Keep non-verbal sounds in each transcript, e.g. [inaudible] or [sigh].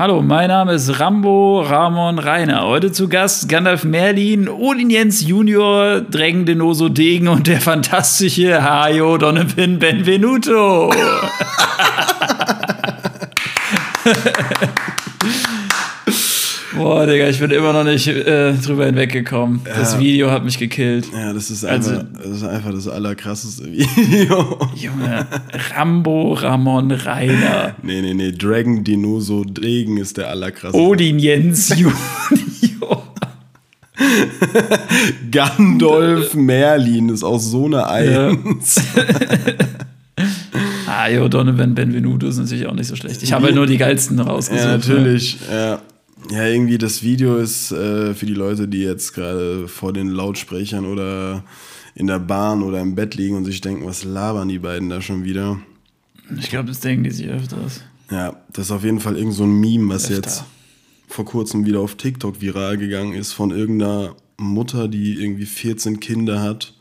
Hallo, mein Name ist Rambo Ramon Reiner. Heute zu Gast Gandalf Merlin, Odin Jens Junior, Drängen Denoso Degen und der fantastische Hajo Donovan Benvenuto. [laughs] Boah, Digga, ich bin immer noch nicht äh, drüber hinweggekommen. Ja. Das Video hat mich gekillt. Ja, das ist, einfach, also, das ist einfach das allerkrasseste [laughs] Video. Junge, Rambo Ramon Rainer. Nee, nee, nee, Dragon Dinoso Degen ist der allerkrasseste. Odin Jens [laughs] Junior. Gandolf Merlin ist auch so eine Eins. Ah, jo, Donovan Benvenuto ist natürlich auch nicht so schlecht. Ich habe halt nur die geilsten rausgesucht. Ja, natürlich, ja. Ja, irgendwie das Video ist äh, für die Leute, die jetzt gerade vor den Lautsprechern oder in der Bahn oder im Bett liegen und sich denken, was labern die beiden da schon wieder? Ich glaube, das denken die sich öfters. Ja, das ist auf jeden Fall irgend so ein Meme, was Öfter. jetzt vor kurzem wieder auf TikTok viral gegangen ist von irgendeiner Mutter, die irgendwie 14 Kinder hat.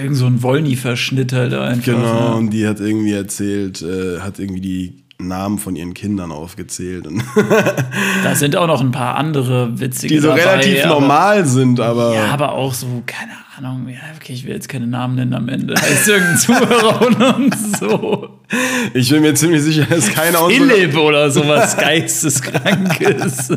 Irgend so ein Wollny-Verschnitt halt einfach. Genau, ne? und die hat irgendwie erzählt, äh, hat irgendwie die Namen von ihren Kindern aufgezählt. da sind auch noch ein paar andere witzige Die so dabei, relativ normal aber, sind, aber. Ja, aber auch so, keine Ahnung, ja, okay, ich will jetzt keine Namen nennen am Ende. Heißt irgendein Zuhörer und so. Ich bin mir ziemlich sicher, dass keiner Philipp oder sowas Geisteskrankes.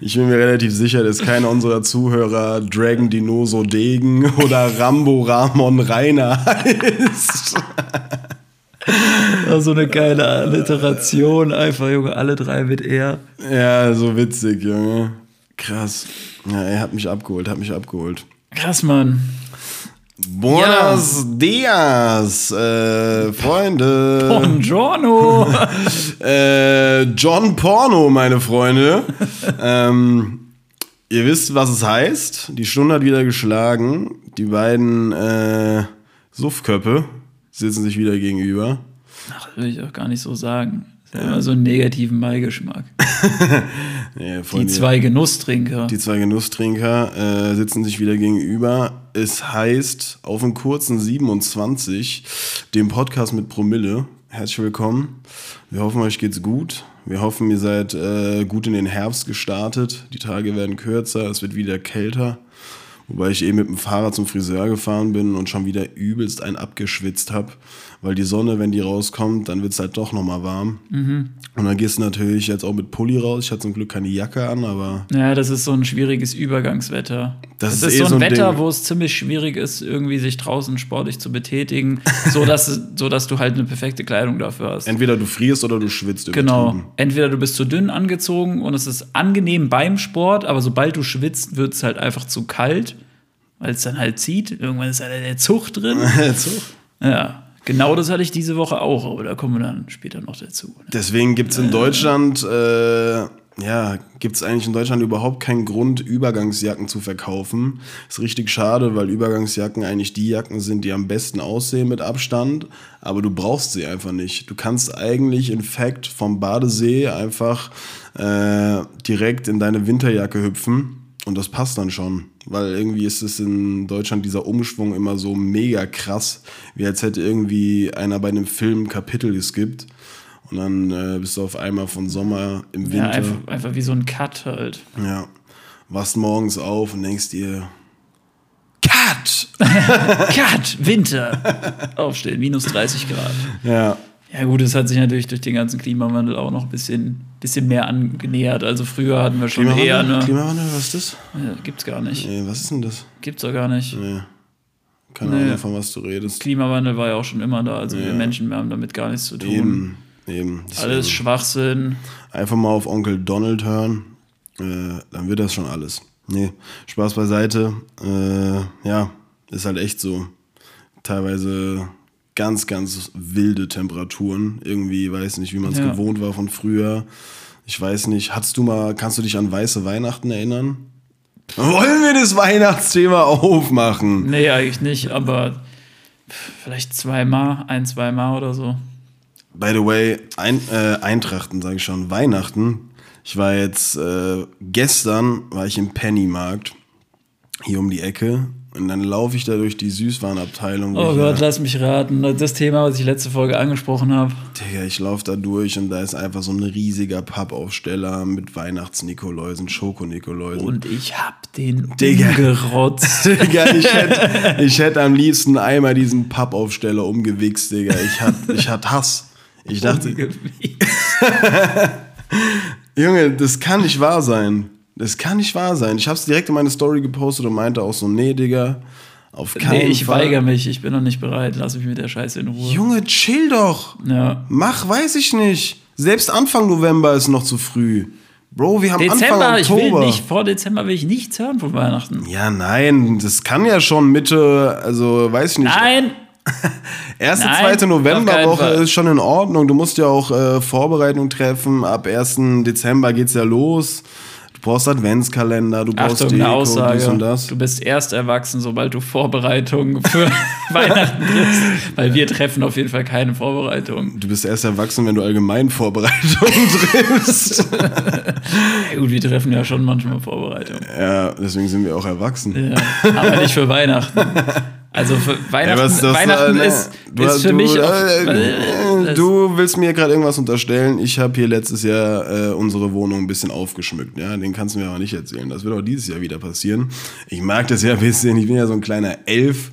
ich bin mir relativ sicher, dass keiner unserer Zuhörer Dragon Dinoso Degen oder Rambo Ramon Rainer heißt. [laughs] so eine geile Alliteration, einfach, Junge, alle drei mit er. Ja, so witzig, Junge. Krass. Ja, er hat mich abgeholt, hat mich abgeholt. Krass, Mann. Buenos ja. dias, äh, Freunde. Buongiorno. [laughs] äh, John Porno, meine Freunde. ähm, ihr wisst, was es heißt. Die Stunde hat wieder geschlagen. Die beiden äh, Suffköppe sitzen sich wieder gegenüber. Ach, will ich auch gar nicht so sagen. Das ist ja immer so einen negativen Beigeschmack. [laughs] ja, die zwei Genusstrinker. Die zwei Genusstrinker äh, sitzen sich wieder gegenüber. Es heißt auf dem kurzen 27, dem Podcast mit Promille. Herzlich willkommen. Wir hoffen, euch geht's gut. Wir hoffen, ihr seid äh, gut in den Herbst gestartet. Die Tage werden kürzer, es wird wieder kälter. Wobei ich eben mit dem Fahrrad zum Friseur gefahren bin und schon wieder übelst ein abgeschwitzt habe. Weil die Sonne, wenn die rauskommt, dann wird es halt doch nochmal warm. Mhm. Und dann gehst du natürlich jetzt auch mit Pulli raus. Ich hatte zum Glück keine Jacke an, aber. Ja, das ist so ein schwieriges Übergangswetter. Das, das ist, ist, eh so ein, Wetter, Ding. wo es ziemlich schwierig ist, irgendwie sich draußen sportlich zu betätigen, [laughs] so dass, so dass du halt eine perfekte Kleidung dafür hast. Entweder du frierst oder du schwitzt. Genau. Entweder du bist zu dünn angezogen und es ist angenehm beim Sport, aber sobald du schwitzt, wird es halt einfach zu kalt weil es dann halt zieht. Irgendwann ist halt der Zug drin. [laughs] der Zug? Ja. Genau das hatte ich diese Woche auch, aber da kommen wir dann später noch dazu. Ne? Deswegen gibt es in Deutschland, äh, ja, gibt es eigentlich in Deutschland überhaupt keinen Grund, Übergangsjacken zu verkaufen. Ist richtig schade, weil Übergangsjacken eigentlich die Jacken sind, die am besten aussehen mit Abstand, aber du brauchst sie einfach nicht. Du kannst eigentlich in Fact vom Badesee einfach äh, direkt in deine Winterjacke hüpfen und das passt dann schon, weil irgendwie ist es in Deutschland dieser Umschwung immer so mega krass, wie als hätte irgendwie einer bei einem Film Kapitel geskippt. Und dann äh, bist du auf einmal von Sommer im Winter. Ja, einfach, einfach wie so ein Cut halt. Ja. Wachst morgens auf und denkst dir, Cut! [laughs] Cut! Winter! Aufstehen, minus 30 Grad. Ja. Ja, gut, es hat sich natürlich durch den ganzen Klimawandel auch noch ein bisschen, bisschen mehr angenähert. Also früher hatten wir schon Klimawandel? eher eine. Klimawandel, was ist das? Ja, gibt's gar nicht. Nee, was ist denn das? Gibt's doch gar nicht. Nee. Keine nee. Ahnung, von was du redest. Klimawandel war ja auch schon immer da. Also ja. wir Menschen wir haben damit gar nichts zu tun. Eben, eben. Alles Schwachsinn. Einfach mal auf Onkel Donald hören. Äh, dann wird das schon alles. Nee, Spaß beiseite. Äh, ja, ist halt echt so. Teilweise ganz, ganz wilde Temperaturen. Irgendwie, weiß nicht, wie man es ja. gewohnt war von früher. Ich weiß nicht, hast du mal, kannst du dich an weiße Weihnachten erinnern? Wollen wir das Weihnachtsthema aufmachen? Nee, eigentlich nicht, aber vielleicht zweimal, ein, zweimal oder so. By the way, ein, äh, Eintrachten, sage ich schon, Weihnachten. Ich war jetzt, äh, gestern war ich im Pennymarkt, hier um die Ecke. Und dann laufe ich da durch die Süßwarenabteilung. Oh Gott, lass mich raten. Das Thema, was ich letzte Folge angesprochen habe. Digga, ich laufe da durch und da ist einfach so ein riesiger Pappaufsteller mit Weihnachts-Nikoläusen, Schokonikoläusen. Und ich hab den Digga. umgerotzt. [laughs] Digga, ich hätte ich hätt am liebsten einmal diesen Pappaufsteller umgewichst, Digga. Ich hatte ich hatt Hass. Ich dachte, [laughs] Junge, das kann nicht wahr sein. Das kann nicht wahr sein. Ich hab's direkt in meine Story gepostet und meinte auch so, nee, Digga, auf keinen Nee, ich Fall. weigere mich. Ich bin noch nicht bereit. Lass mich mit der Scheiße in Ruhe. Junge, chill doch. Ja. Mach, weiß ich nicht. Selbst Anfang November ist noch zu früh. Bro, wir haben Dezember, Anfang ich will Oktober. nicht, vor Dezember will ich nichts hören von Weihnachten. ja, nein, das kann ja schon Mitte, also weiß ich nicht. Nein! [laughs] Erste, Nein, zweite Novemberwoche Fall. ist schon in Ordnung. Du musst ja auch äh, Vorbereitung treffen. Ab 1. Dezember geht's ja los. Du brauchst Adventskalender, du brauchst Achtung, eine Deko, Aussage. dies und das. Du bist erst erwachsen, sobald du Vorbereitungen für [laughs] Weihnachten triffst. Weil wir treffen auf jeden Fall keine Vorbereitung. Du bist erst erwachsen, wenn du allgemein Vorbereitungen [laughs] triffst. Ja, gut, wir treffen ja schon manchmal Vorbereitungen. ja, deswegen sind wir auch erwachsen. Ja, aber nicht für Weihnachten. [laughs] Also Weihnachten, ist das, Weihnachten äh, ist, Du- ist für du, mich auch, äh, Du willst mir gerade irgendwas unterstellen. Ich habe hier letztes Jahr äh, unsere Wohnung ein bisschen aufgeschmückt. Ja, den kannst du mir aber nicht erzählen. Das wird auch dieses Jahr wieder passieren. Ich mag das ja ein bisschen. Ich bin ja so ein kleiner Elf.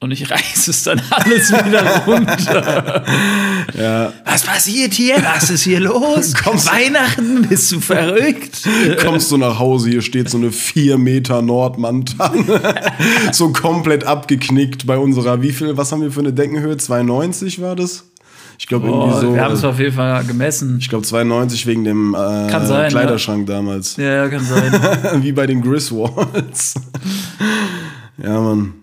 Und ich reiße es dann alles wieder runter. [laughs] Ja, Was passiert hier? Was ist hier los? [laughs] Kommst- Weihnachten? Bist du verrückt? kommst du nach Hause, hier steht so eine 4 Meter Nordmantanne. [laughs] so komplett abgeknickt bei unserer, wie viel, was haben wir für eine Deckenhöhe? 2,90 war das? Ich glaube irgendwie so. wir haben es auf jeden Fall gemessen. ich glaube 92 wegen dem äh, sein, Kleiderschrank damals. Ja, ja, kann sein. Wie bei den Griswolds. ja, Mann.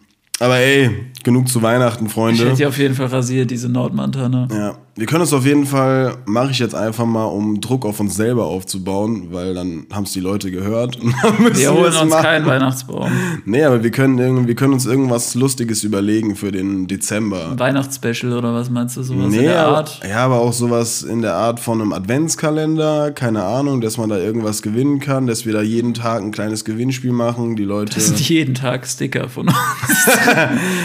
Aber ey, genug zu Weihnachten, Ich Freunde. hätte die auf jeden Fall rasiert, diese Nordmantanne. Ja, wir können es auf jeden Fall, mache ich jetzt einfach mal, um Druck auf uns selber aufzubauen, weil dann haben es die Leute gehört. [laughs] Wir holen uns machen. keinen Weihnachtsbaum. Nee, aber wir können, irgendwie, wir können uns irgendwas Lustiges überlegen für den Dezember. Ein Weihnachtsspecial oder was meinst du? Sowas in Nee, der aber, Art? ja, aber auch sowas in der Art von einem Adventskalender, keine Ahnung, dass man da irgendwas gewinnen kann, dass wir da jeden Tag ein kleines Gewinnspiel machen, die Leute. Das sind jeden Tag Sticker von uns.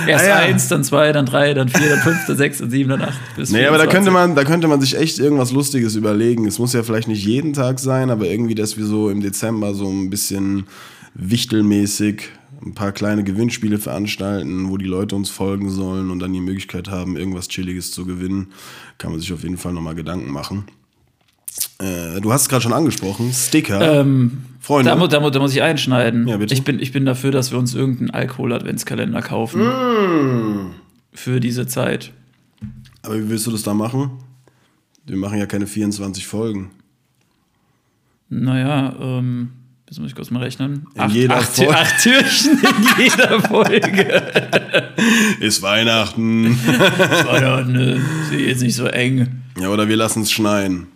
Erst [laughs] Ah, ja. eins, dann zwei, dann drei, dann vier, dann fünf, dann sechs, dann sieben, dann acht. Bis Nee, aber da 24. könnte, man, da könnte man sich echt irgendwas Lustiges überlegen. Es muss ja vielleicht nicht jeden Tag sein, aber irgendwie, dass wir so im Dezember so ein bisschen wichtelmäßig ein paar kleine Gewinnspiele veranstalten, wo die Leute uns folgen sollen und dann die Möglichkeit haben, irgendwas Chilliges zu gewinnen. Kann man sich auf jeden Fall nochmal Gedanken machen. Äh, du hast es gerade schon angesprochen, Sticker. Ähm, Freunde. Da, mu- da, mu- da muss ich einschneiden. Ja, bitte. Ich, bin, ich bin dafür, dass wir uns irgendeinen Alkohol-Adventskalender kaufen. Mm. Für diese Zeit. Aber wie willst du das da machen? Wir machen ja keine 24 Folgen. Naja, ähm, jetzt muss ich kurz mal rechnen. In jeder acht, Folge. acht Türchen in [laughs] jeder Folge. Ist Weihnachten. [laughs] ja, ne, ist jetzt nicht so eng. ja, oder wir lassen es schneien.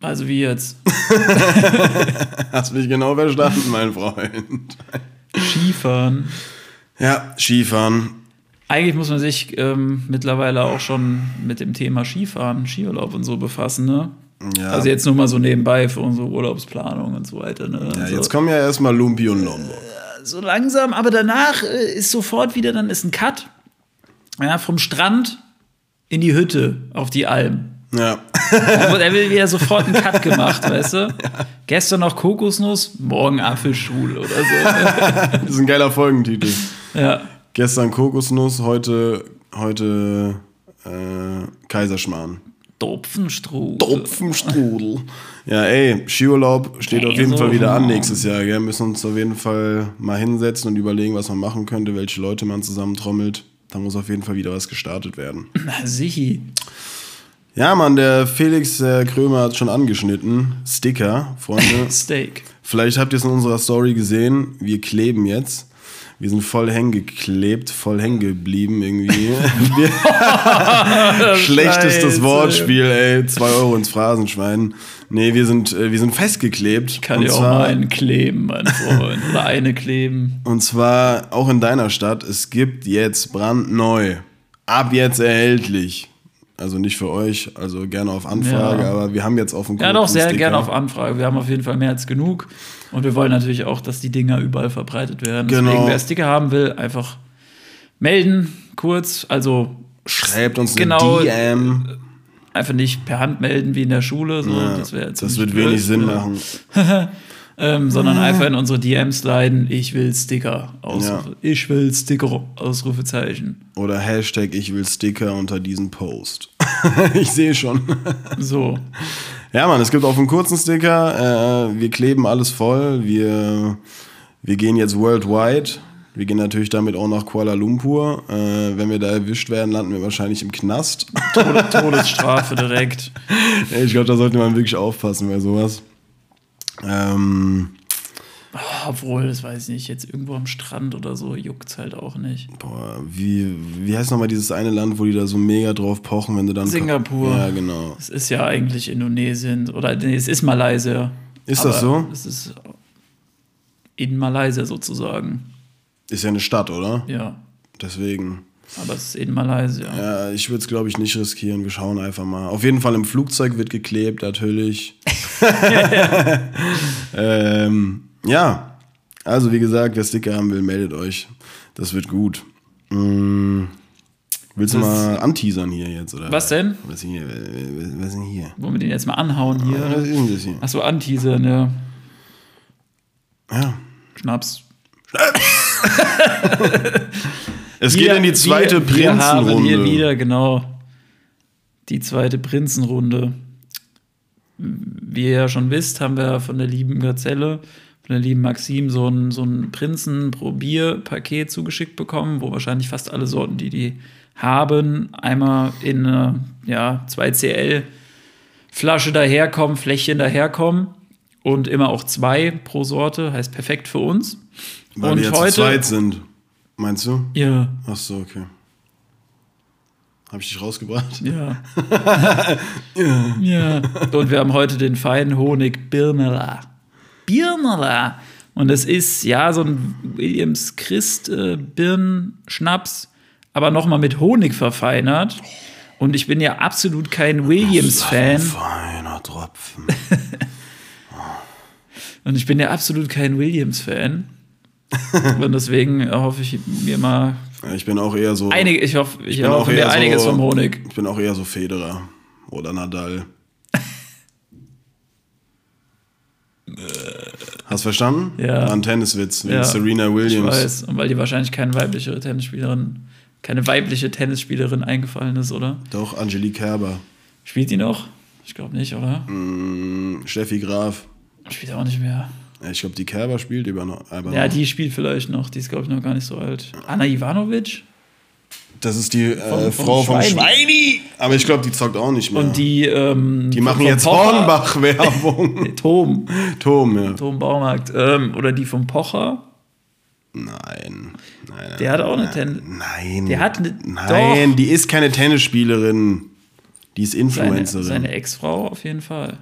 Also wie jetzt? [laughs] Hast mich genau verstanden, mein Freund. Skifahren. Ja, Skifahren. Eigentlich muss man sich ähm, mittlerweile auch schon mit dem Thema Skifahren, Skiurlaub und so befassen, ne? Ja. Also jetzt nur mal so nebenbei für unsere Urlaubsplanung und so weiter, ne? ja, also, jetzt kommen ja erstmal Lumpi und Lombo. so langsam, aber danach äh, ist sofort wieder, dann ist ein Cut. Ja, vom Strand in die Hütte auf die Alm. Ja. Da wird will wieder sofort einen Cut gemacht, [laughs] weißt du? Gestern noch Kokosnuss, morgen Apfelschule oder so. [laughs] Das ist ein geiler Folgentitel. ja. Gestern Kokosnuss, heute, heute äh, Kaiserschmarrn. Topfenstrudel. Topfenstrudel. Ja, ey, Skiurlaub steht auf jeden. Fall wieder an nächstes Jahr. Wir müssen uns auf jeden Fall mal hinsetzen und überlegen, was man machen könnte, welche Leute man zusammentrommelt. Da muss auf jeden Fall wieder was gestartet werden. Na, sichi. Ja, Mann, der Felix äh, Krömer hat schon angeschnitten. Sticker, Freunde. [laughs] Steak. Vielleicht habt ihr es in unserer Story gesehen. Wir kleben jetzt. Wir sind voll hängen geklebt, voll hängen geblieben irgendwie. [laughs] Schlechtestes. Wortspiel, ey. Zwei Euro ins Phrasenschwein. Nee, wir sind, äh, wir sind festgeklebt. Kann und ja auch mal einen kleben, mein Freund. Oder eine kleben. Und zwar auch in deiner Stadt. Es gibt jetzt brandneu, ab jetzt erhältlich, Also nicht für euch, also gerne auf Anfrage, Ja. aber wir haben jetzt auf dem Ja, doch, sehr Sticker. gerne auf Anfrage. Wir haben auf jeden Fall mehr als genug. Und wir wollen natürlich auch, dass die Dinger überall verbreitet werden. Genau. Deswegen, wer Sticker haben will, einfach melden, kurz. Also Schreibt uns eine Genau. DM. einfach nicht per Hand melden wie in der Schule. So. Ja, das das wird blöd, wenig Sinn machen. [laughs] Ähm, sondern einfach in unsere DMs leiten, ich will Sticker. Ausrufe. Ich will Sticker, Ausrufezeichen. Oder Hashtag ich will Sticker unter diesen Post. [laughs] ich sehe schon. So. Ja, Mann, es gibt auch einen kurzen Sticker. Äh, wir kleben alles voll. Wir, wir gehen jetzt worldwide. Wir gehen natürlich damit auch nach Kuala Lumpur. Äh, wenn wir da erwischt werden, landen wir wahrscheinlich im Knast. Tod Todesstrafe direkt. [laughs] ich glaube, da sollte man wirklich aufpassen bei sowas. Ähm, Obwohl, das weiß ich nicht, jetzt irgendwo am Strand oder so juckt's halt auch nicht. boah, wie, wie heißt nochmal dieses eine Land, wo die da so mega drauf pochen, wenn du dann. Singapur. Ja, genau. Es ist ja eigentlich Indonesien oder nee, es ist Malaysia. Ist das so? Es ist in Malaysia sozusagen. Ist ja eine Stadt, oder? Ja. Deswegen. Aber es ist in Malaysia. Ja, ich würde es, glaube ich, nicht riskieren. Wir schauen einfach mal. Auf jeden Fall im Flugzeug wird geklebt, natürlich. [laughs] ähm, ja, also wie gesagt, wer Sticker haben will, meldet euch. Das wird gut. Mm, willst du Das- mal anteasern hier jetzt? Oder? Was denn? Was, hier, was ist denn hier? Wollen wir den jetzt mal anhauen hier? Was ist denn das hier? Achso, anteasern, ja. Ja. Schnaps. [laughs] Es geht in die zweite wir, wir haben hier Prinzenrunde. wieder, genau. Die zweite Prinzenrunde. Wie ihr ja schon wisst, haben wir von der lieben Gazelle, von der lieben Maxim, so ein, so ein Prinzen-Probier-Paket zugeschickt bekommen, wo wahrscheinlich fast alle Sorten, die die haben, einmal in eine ja, 2CL-Flasche daherkommen, Fläschchen daherkommen und immer auch zwei pro Sorte, heißt perfekt für uns. Weil und wir jetzt heute- zu zweit sind. Meinst du? Ja, Ach so, okay. Habe ich dich rausgebracht? [laughs] Ja. ja. Und wir haben heute den feinen Honig Birnela. Birnela. Und es ist ja so ein Williams Christ äh, Birnschnaps, aber nochmal mit Honig verfeinert. Und ich bin ja absolut kein Williams-Fan. Feiner Tropfen. [laughs] Und ich bin ja absolut kein Williams-Fan. [laughs] Und deswegen hoffe ich mir mal Ich bin auch eher so. einige, ich hoffe, ich bin auch erhoffe mir eher so- einiges vom Honig. Ich bin auch eher so Federer oder Nadal. [laughs] Hast verstanden? Ja. War ein Tenniswitz, wegen Ja, Serena Ich Williams. weiß. Und weil dir wahrscheinlich keine weibliche Tennisspielerin, keine weibliche Tennisspielerin eingefallen ist, oder? Doch, Angelique Kerber. Spielt die noch? Ich glaube nicht, oder? Mm, Steffi Graf. Spielt auch nicht mehr. Ja, Ich glaube, die Kerber spielt über noch. Aber Ja, noch. die spielt vielleicht noch. Die ist, glaube ich, noch gar nicht so alt. Anna Ivanovic? Das ist die äh, vom Frau vom Schweini. Schweini. Aber ich glaube, die zockt auch nicht mehr. Und die, ähm, die machen jetzt Hornbach-Werbung. [laughs] Tom. Tom, ja. Tom Baumarkt. Ähm, oder die vom Pocher. Nein. nein, nein Der hat auch eine Tennis. Nein. Der hat eine- Nein, doch. die ist keine Tennisspielerin. Die ist Seine, Influencerin. seine Ex-Frau auf jeden Fall.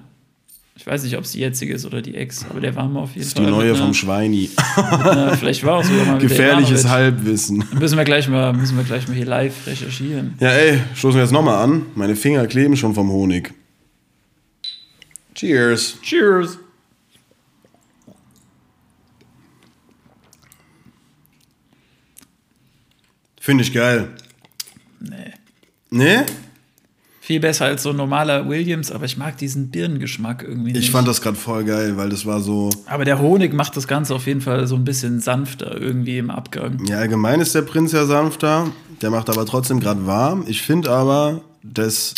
Ich weiß nicht, ob es die jetzige ist oder die Ex, aber der war mal auf jeden das ist Fall. die neue vom einer- Schweini. [laughs] Ja, vielleicht war auch sogar mal mit der Gefährliches. Halbwissen. Müssen wir gleich mal, müssen wir gleich mal hier live recherchieren. Ja, ey, stoßen wir jetzt nochmal an. Meine Finger kleben schon vom Honig. Cheers. Cheers! Finde ich geil. Nee. Nee? Viel besser als so ein normaler Williams, aber ich mag diesen Birnengeschmack irgendwie nicht. Ich fand das gerade voll geil, weil das war so. aber der Honig macht das Ganze auf jeden Fall so ein bisschen sanfter irgendwie im Abgang. Ja, allgemein ist der Prinz ja sanfter. Der macht aber trotzdem gerade warm. Ich finde aber, dass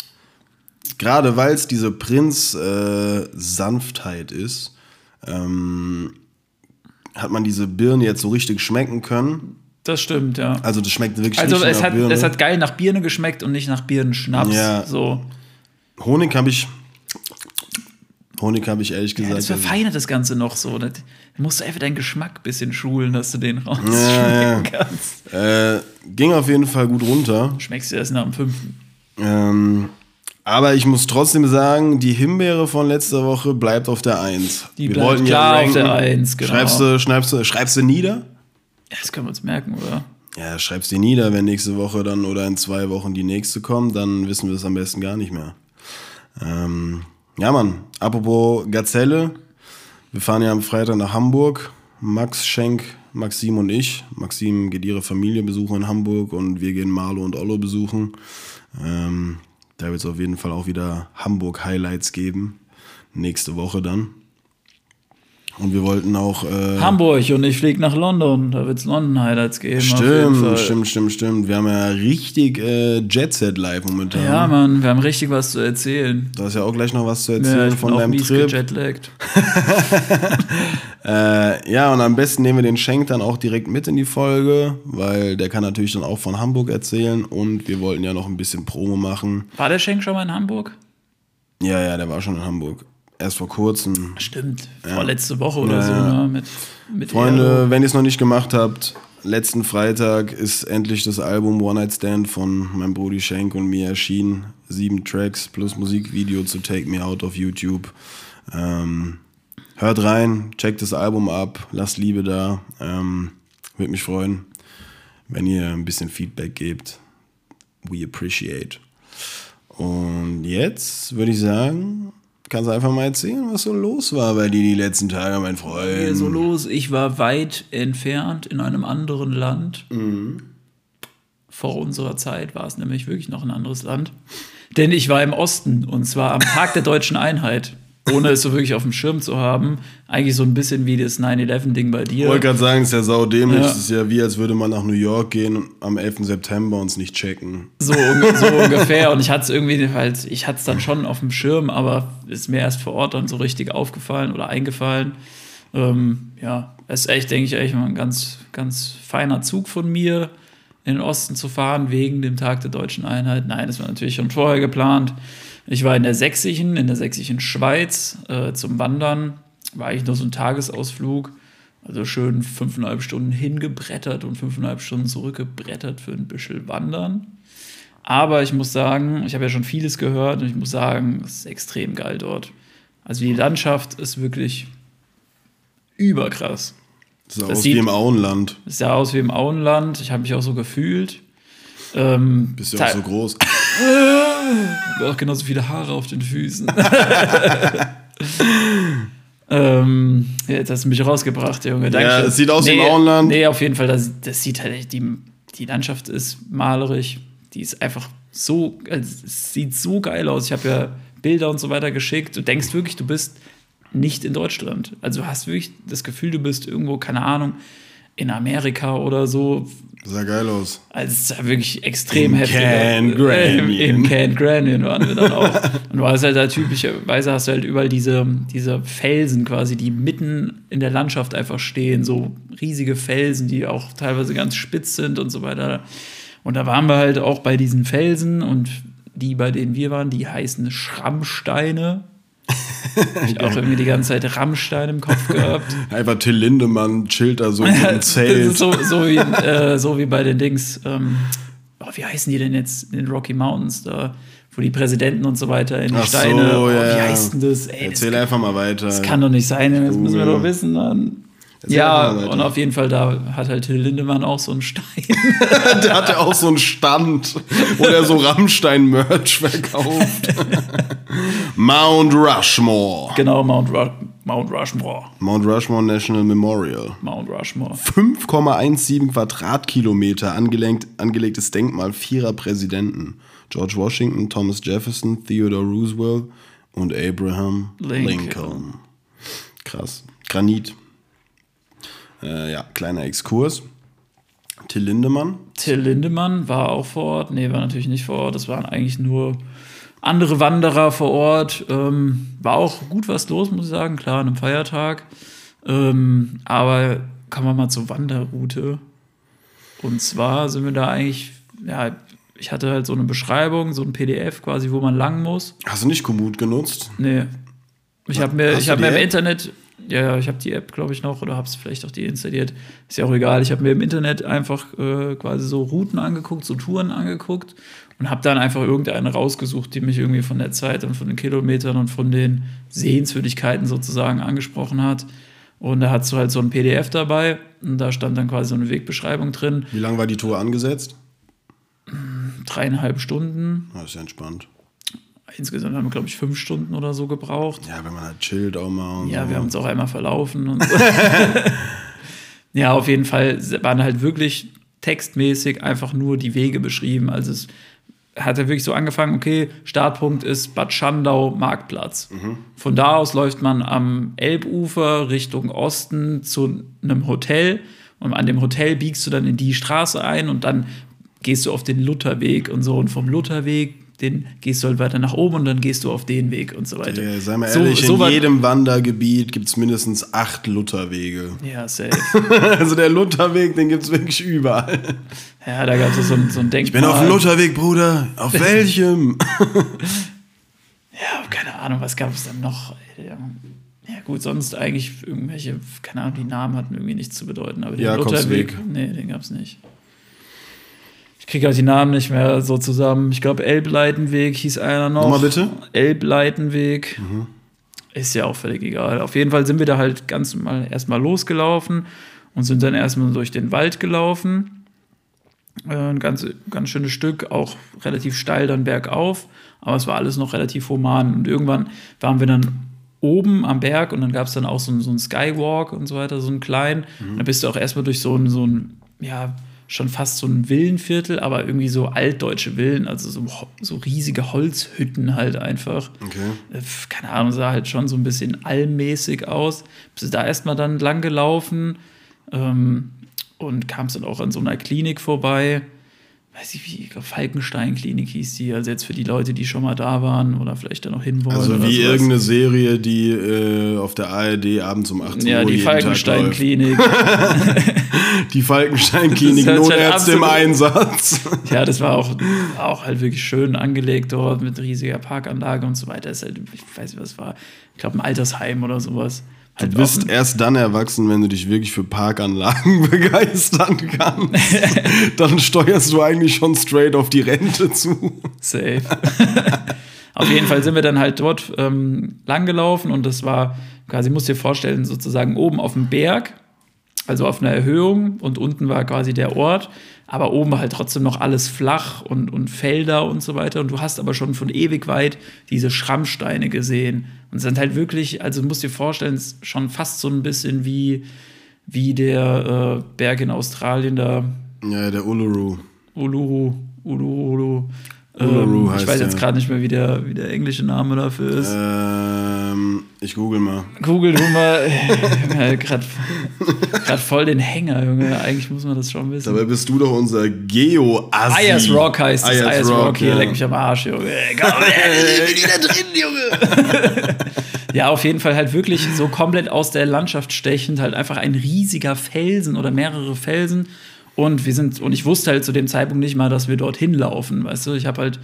gerade weil es diese Prinz-Sanftheit ist, ähm, hat man diese Birne jetzt so richtig schmecken können. Das stimmt, ja. Also das schmeckt wirklich Also nicht es nach hat, Birne. es hat geil nach Birne geschmeckt und nicht nach Birnenschnaps. Ja. So. Honig habe ich. Honig habe ich ehrlich Ja, gesagt. das verfeinert das Ganze noch so. Da musst du einfach deinen Geschmack ein bisschen schulen, dass du den Ja, rausschmecken ja. kannst. äh, ging auf jeden Fall gut runter. Schmeckst du erst nach dem fünften. Ähm, aber ich muss trotzdem sagen, die Himbeere von letzter Woche bleibt auf der 1. Die bleibt klar auf der Eins, genau. Schreibst du, schreibst du, schreibst du nieder? Das können wir uns merken, oder? Ja, schreib's dir nieder, wenn nächste Woche dann oder in zwei Wochen die nächste kommt, dann wissen wir es am besten gar nicht mehr. Ähm, ja, Mann, apropos Gazelle, wir fahren ja am Freitag nach Hamburg. Max Schenk, Maxim und ich. Maxim geht ihre Familie besuchen in Hamburg und wir gehen Marlo und Ollo besuchen. Ähm, da wird es auf jeden Fall auch wieder Hamburg-Highlights geben. Nächste Woche dann. Und wir wollten auch. Äh, Hamburg und ich fliege nach London. Da wird es London-Highlights geben. Stimmt, stimmt, stimmt, stimmt. Wir haben ja richtig äh, Jet-Set live momentan. Ja, Mann, wir haben richtig was zu erzählen. Du hast ja auch gleich noch was zu erzählen ja, von deinem mies Trip. [laughs] äh, ja, und am besten nehmen wir den Schenk dann auch direkt mit in die Folge, weil der kann natürlich dann auch von Hamburg erzählen und wir wollten ja noch ein bisschen Promo machen. War der Schenk schon mal in Hamburg? Ja, ja, der war schon in Hamburg erst vor kurzem. Stimmt, ja. vorletzte Woche oder ja, so. Ne? Mit, mit Freunde, Aero. wenn ihr es noch nicht gemacht habt, letzten Freitag ist endlich das Album One Night Stand von meinem Brudi Schenk und mir erschienen. Sieben Tracks plus Musikvideo zu Take Me Out auf YouTube. Ähm, hört rein, checkt das Album ab, lasst Liebe da. Ähm, Würde mich freuen, wenn ihr ein bisschen Feedback gebt. We appreciate. Und jetzt würde ich sagen, Kannst du einfach mal erzählen, was so los war bei dir die letzten Tage, mein Freund? Ja, so los. Ich war weit entfernt in einem anderen Land. Mhm. Vor unserer Zeit war es nämlich wirklich noch ein anderes Land. Denn ich war im Osten und zwar am Tag der deutschen Einheit ohne es so wirklich auf dem Schirm zu haben. Eigentlich so ein bisschen wie das 9-11-Ding bei dir. Ich wollte gerade sagen, es ist ja saudämlich. Ja. Es ist ja wie, als würde man nach New York gehen und am 11. September uns nicht checken. So, so ungefähr. Und ich hatte es irgendwie halt, ich hatte es dann schon auf dem Schirm, aber ist mir erst vor Ort dann so richtig aufgefallen oder eingefallen. Ähm, ja, es ist echt, denke ich, echt mal ein ganz, ganz feiner Zug von mir, in den Osten zu fahren, wegen dem Tag der deutschen Einheit. Nein, das war natürlich schon vorher geplant. Ich war in der Sächsischen, in der Sächsischen Schweiz äh, zum Wandern. War eigentlich nur so ein Tagesausflug. Also schön fünfeinhalb Stunden hingebrettert und fünfeinhalb Stunden zurückgebrettert für ein bisschen Wandern. Aber ich muss sagen, ich habe ja schon vieles gehört und ich muss sagen, es ist extrem geil dort. Also die Landschaft ist wirklich überkrass. Sah das aus sieht, wie im Auenland. Sah aus wie im Auenland. Ich habe mich auch so gefühlt. Ähm, Bist ja auch so groß. [laughs] auch genauso viele Haare auf den Füßen. [laughs] ähm, jetzt hast du mich rausgebracht, Junge. Dankeschön. Ja, es sieht aus nee, wie im Auenland. Nee, auf jeden Fall. Das, das sieht halt, die, die Landschaft ist malerisch. Die ist einfach so, also, sieht so geil aus. Ich habe ja Bilder und so weiter geschickt. Du denkst wirklich, du bist nicht in Deutschland. Also du hast wirklich das Gefühl, du bist irgendwo, keine Ahnung, in Amerika oder so. Sah geil aus. Also es ist wirklich extrem Im heftig. Can Granion. Im Can Granion waren wir dann auch. Und du hast halt da typischerweise hast du halt überall diese, diese Felsen quasi, die mitten in der Landschaft einfach stehen. So riesige Felsen, die auch teilweise ganz spitz sind und so weiter. Und da waren wir halt auch bei diesen Felsen und die, bei denen wir waren, die heißen Schrammsteine. [laughs] ich auch irgendwie die ganze Zeit Rammstein im Kopf gehabt. [laughs] Einfach Till Lindemann chillt da so im [laughs] Zelt. so, so, wie, äh, so wie bei den Dings. Ähm, oh, wie heißen die denn jetzt in den Rocky Mountains da? Wo die Präsidenten und so weiter in die Ach Steine. So, oh, ja. Wie heißt denn das? Ey, Erzähl das einfach mal weiter. Das kann doch nicht sein, das müssen wir doch wissen. Dann. Ja, und auf jeden Fall, da hat halt Till Lindemann auch so einen Stein. [laughs] der hatte auch so einen Stand, wo er so Rammstein-Merch verkauft. [laughs] Mount Rushmore. Genau, Mount, Ru Mount Rushmore. Mount Rushmore National Memorial. Mount Rushmore. 5,17 Quadratkilometer angelegt, angelegtes Denkmal vierer Präsidenten. George Washington, Thomas Jefferson, Theodore Roosevelt und Abraham Lincoln. Lincoln. Krass. Granit. Äh, ja, kleiner Exkurs. Till Lindemann. Till Lindemann war auch vor Ort. Nee, war natürlich nicht vor Ort. Das waren eigentlich nur andere Wanderer vor Ort. Ähm, war auch gut was los, muss ich sagen. Klar, an einem Feiertag. Ähm, aber kommen wir mal zur Wanderroute. Und zwar sind wir da eigentlich, ja, ich hatte halt so eine Beschreibung, so ein PDF quasi, wo man lang muss. Hast du nicht Komoot genutzt? Nee. Ich habe mir, hab mir im Internet ja, ich habe die App, glaube ich, noch oder habe es vielleicht auch deinstalliert. Ist ja auch egal. Ich habe mir im Internet einfach äh, quasi so Routen angeguckt, so Touren angeguckt und habe dann einfach irgendeine rausgesucht, die mich irgendwie von der Zeit und von den Kilometern und von den Sehenswürdigkeiten sozusagen angesprochen hat. Und da hast du halt so ein PDF dabei und da stand dann quasi so eine Wegbeschreibung drin. Wie lange war die Tour angesetzt? Dreieinhalb Stunden. Das ist ja entspannt. Insgesamt haben wir, glaube ich, fünf Stunden oder so gebraucht. Ja, wenn man halt chillt auch mal. Und Ja, so. wir haben uns auch einmal verlaufen. Und so. [laughs] [laughs] ja, auf jeden Fall waren halt wirklich textmäßig einfach nur die Wege beschrieben. Also es hat ja wirklich so angefangen, okay, Startpunkt ist Bad Schandau, Marktplatz. Von da aus läuft man am Elbufer Richtung Osten zu einem Hotel und an dem Hotel biegst du dann in die Straße ein und dann gehst du auf den Lutherweg und so und vom Lutherweg den gehst du halt weiter nach oben und dann gehst du auf den Weg und so weiter. Ja, sei mal So- ehrlich, so in war- jedem Wandergebiet gibt es mindestens acht Lutherwege. Ja, safe. [laughs] Also der Lutherweg, den gibt es wirklich überall. Ja, da gab es so ein, so ein Denkmal. Ich bin auf dem Lutherweg, Bruder. Auf [laughs] welchem? Ja, keine Ahnung, was gab es dann noch? Ja, ja, gut, sonst eigentlich irgendwelche, keine Ahnung, die Namen hatten irgendwie nichts zu bedeuten. Aber den Jakobsweg. Lutherweg, nee, den gab es nicht. Ich kriege halt die Namen nicht mehr so zusammen. Ich glaube, Elbleitenweg hieß einer noch. Nochmal bitte? Elbleitenweg. Ist ja auch völlig egal. Auf jeden Fall sind wir da halt ganz mal erstmal losgelaufen und sind dann erstmal durch den Wald gelaufen. Äh, Ein ganz, ganz schönes Stück, auch relativ steil dann bergauf, aber es war alles noch relativ human. Und irgendwann waren wir dann oben am Berg und dann gab es dann auch so, einen- so einen Skywalk und so weiter, so einen kleinen. Und da bist du auch erstmal durch so ein, so ein, ja, schon fast so ein Villenviertel, aber irgendwie so altdeutsche Villen, also so, so riesige Holzhütten halt einfach. Okay. Äh, keine Ahnung, sah halt schon so ein bisschen allmäßig aus. Bist da erstmal dann lang gelaufen ähm, und kamst dann auch an so einer Klinik vorbei. Weiß ich wie, ich glaube Falkenstein-Klinik hieß die. Also jetzt für die Leute, die schon mal da waren oder vielleicht da noch hinwollen. Also oder wie irgendeine Serie, die äh, auf der ARD abends um 18 Ja, Uhr die Tag läuft. Falkenstein-Klinik. [laughs] Die Falkenstein-Klinik, [laughs] Das Notärzte im Einsatz. [laughs] ja, das war auch, auch halt wirklich schön angelegt dort mit riesiger Parkanlage und so weiter. Ist halt, ich weiß nicht, was war. Ich glaube, ein Altersheim oder sowas. Halt Du bist erst dann erwachsen, wenn du dich wirklich für Parkanlagen [laughs] begeistern kannst. [laughs] dann steuerst du eigentlich schon straight auf die Rente zu. Safe. [laughs] Auf jeden Fall sind wir dann halt dort ähm, langgelaufen und das war quasi, musst dir vorstellen, sozusagen oben auf dem Berg, also auf einer Erhöhung und unten war quasi der Ort, aber oben war halt trotzdem noch alles flach und, und Felder und so weiter und du hast aber schon von ewig weit diese Schrammsteine gesehen und sind halt wirklich, also musst dir vorstellen, es ist schon fast so ein bisschen wie, wie der äh, Berg in Australien da, Ja, der Uluru. Uluru, Uluru. Uluru Ähm, ich weiß jetzt gerade nicht mehr, wie der, wie der englische Name dafür ist. Ähm, ich google mal. Google du mal. [laughs] Junge, Gerade voll den Hänger, Junge. Eigentlich muss man das schon wissen. Dabei bist du doch unser Geo-Assi. Ayers Rock heißt es. Ayers Ayers Rock, hier, ja. leck mich am Arsch, Junge. Komm, ich bin wieder drin, Junge. [laughs] ja, auf jeden Fall halt wirklich so komplett aus der Landschaft stechend, halt einfach ein riesiger Felsen oder mehrere Felsen. Und wir sind, und ich wusste halt zu dem Zeitpunkt nicht mal, dass wir dorthin laufen, weißt du? Ich habe halt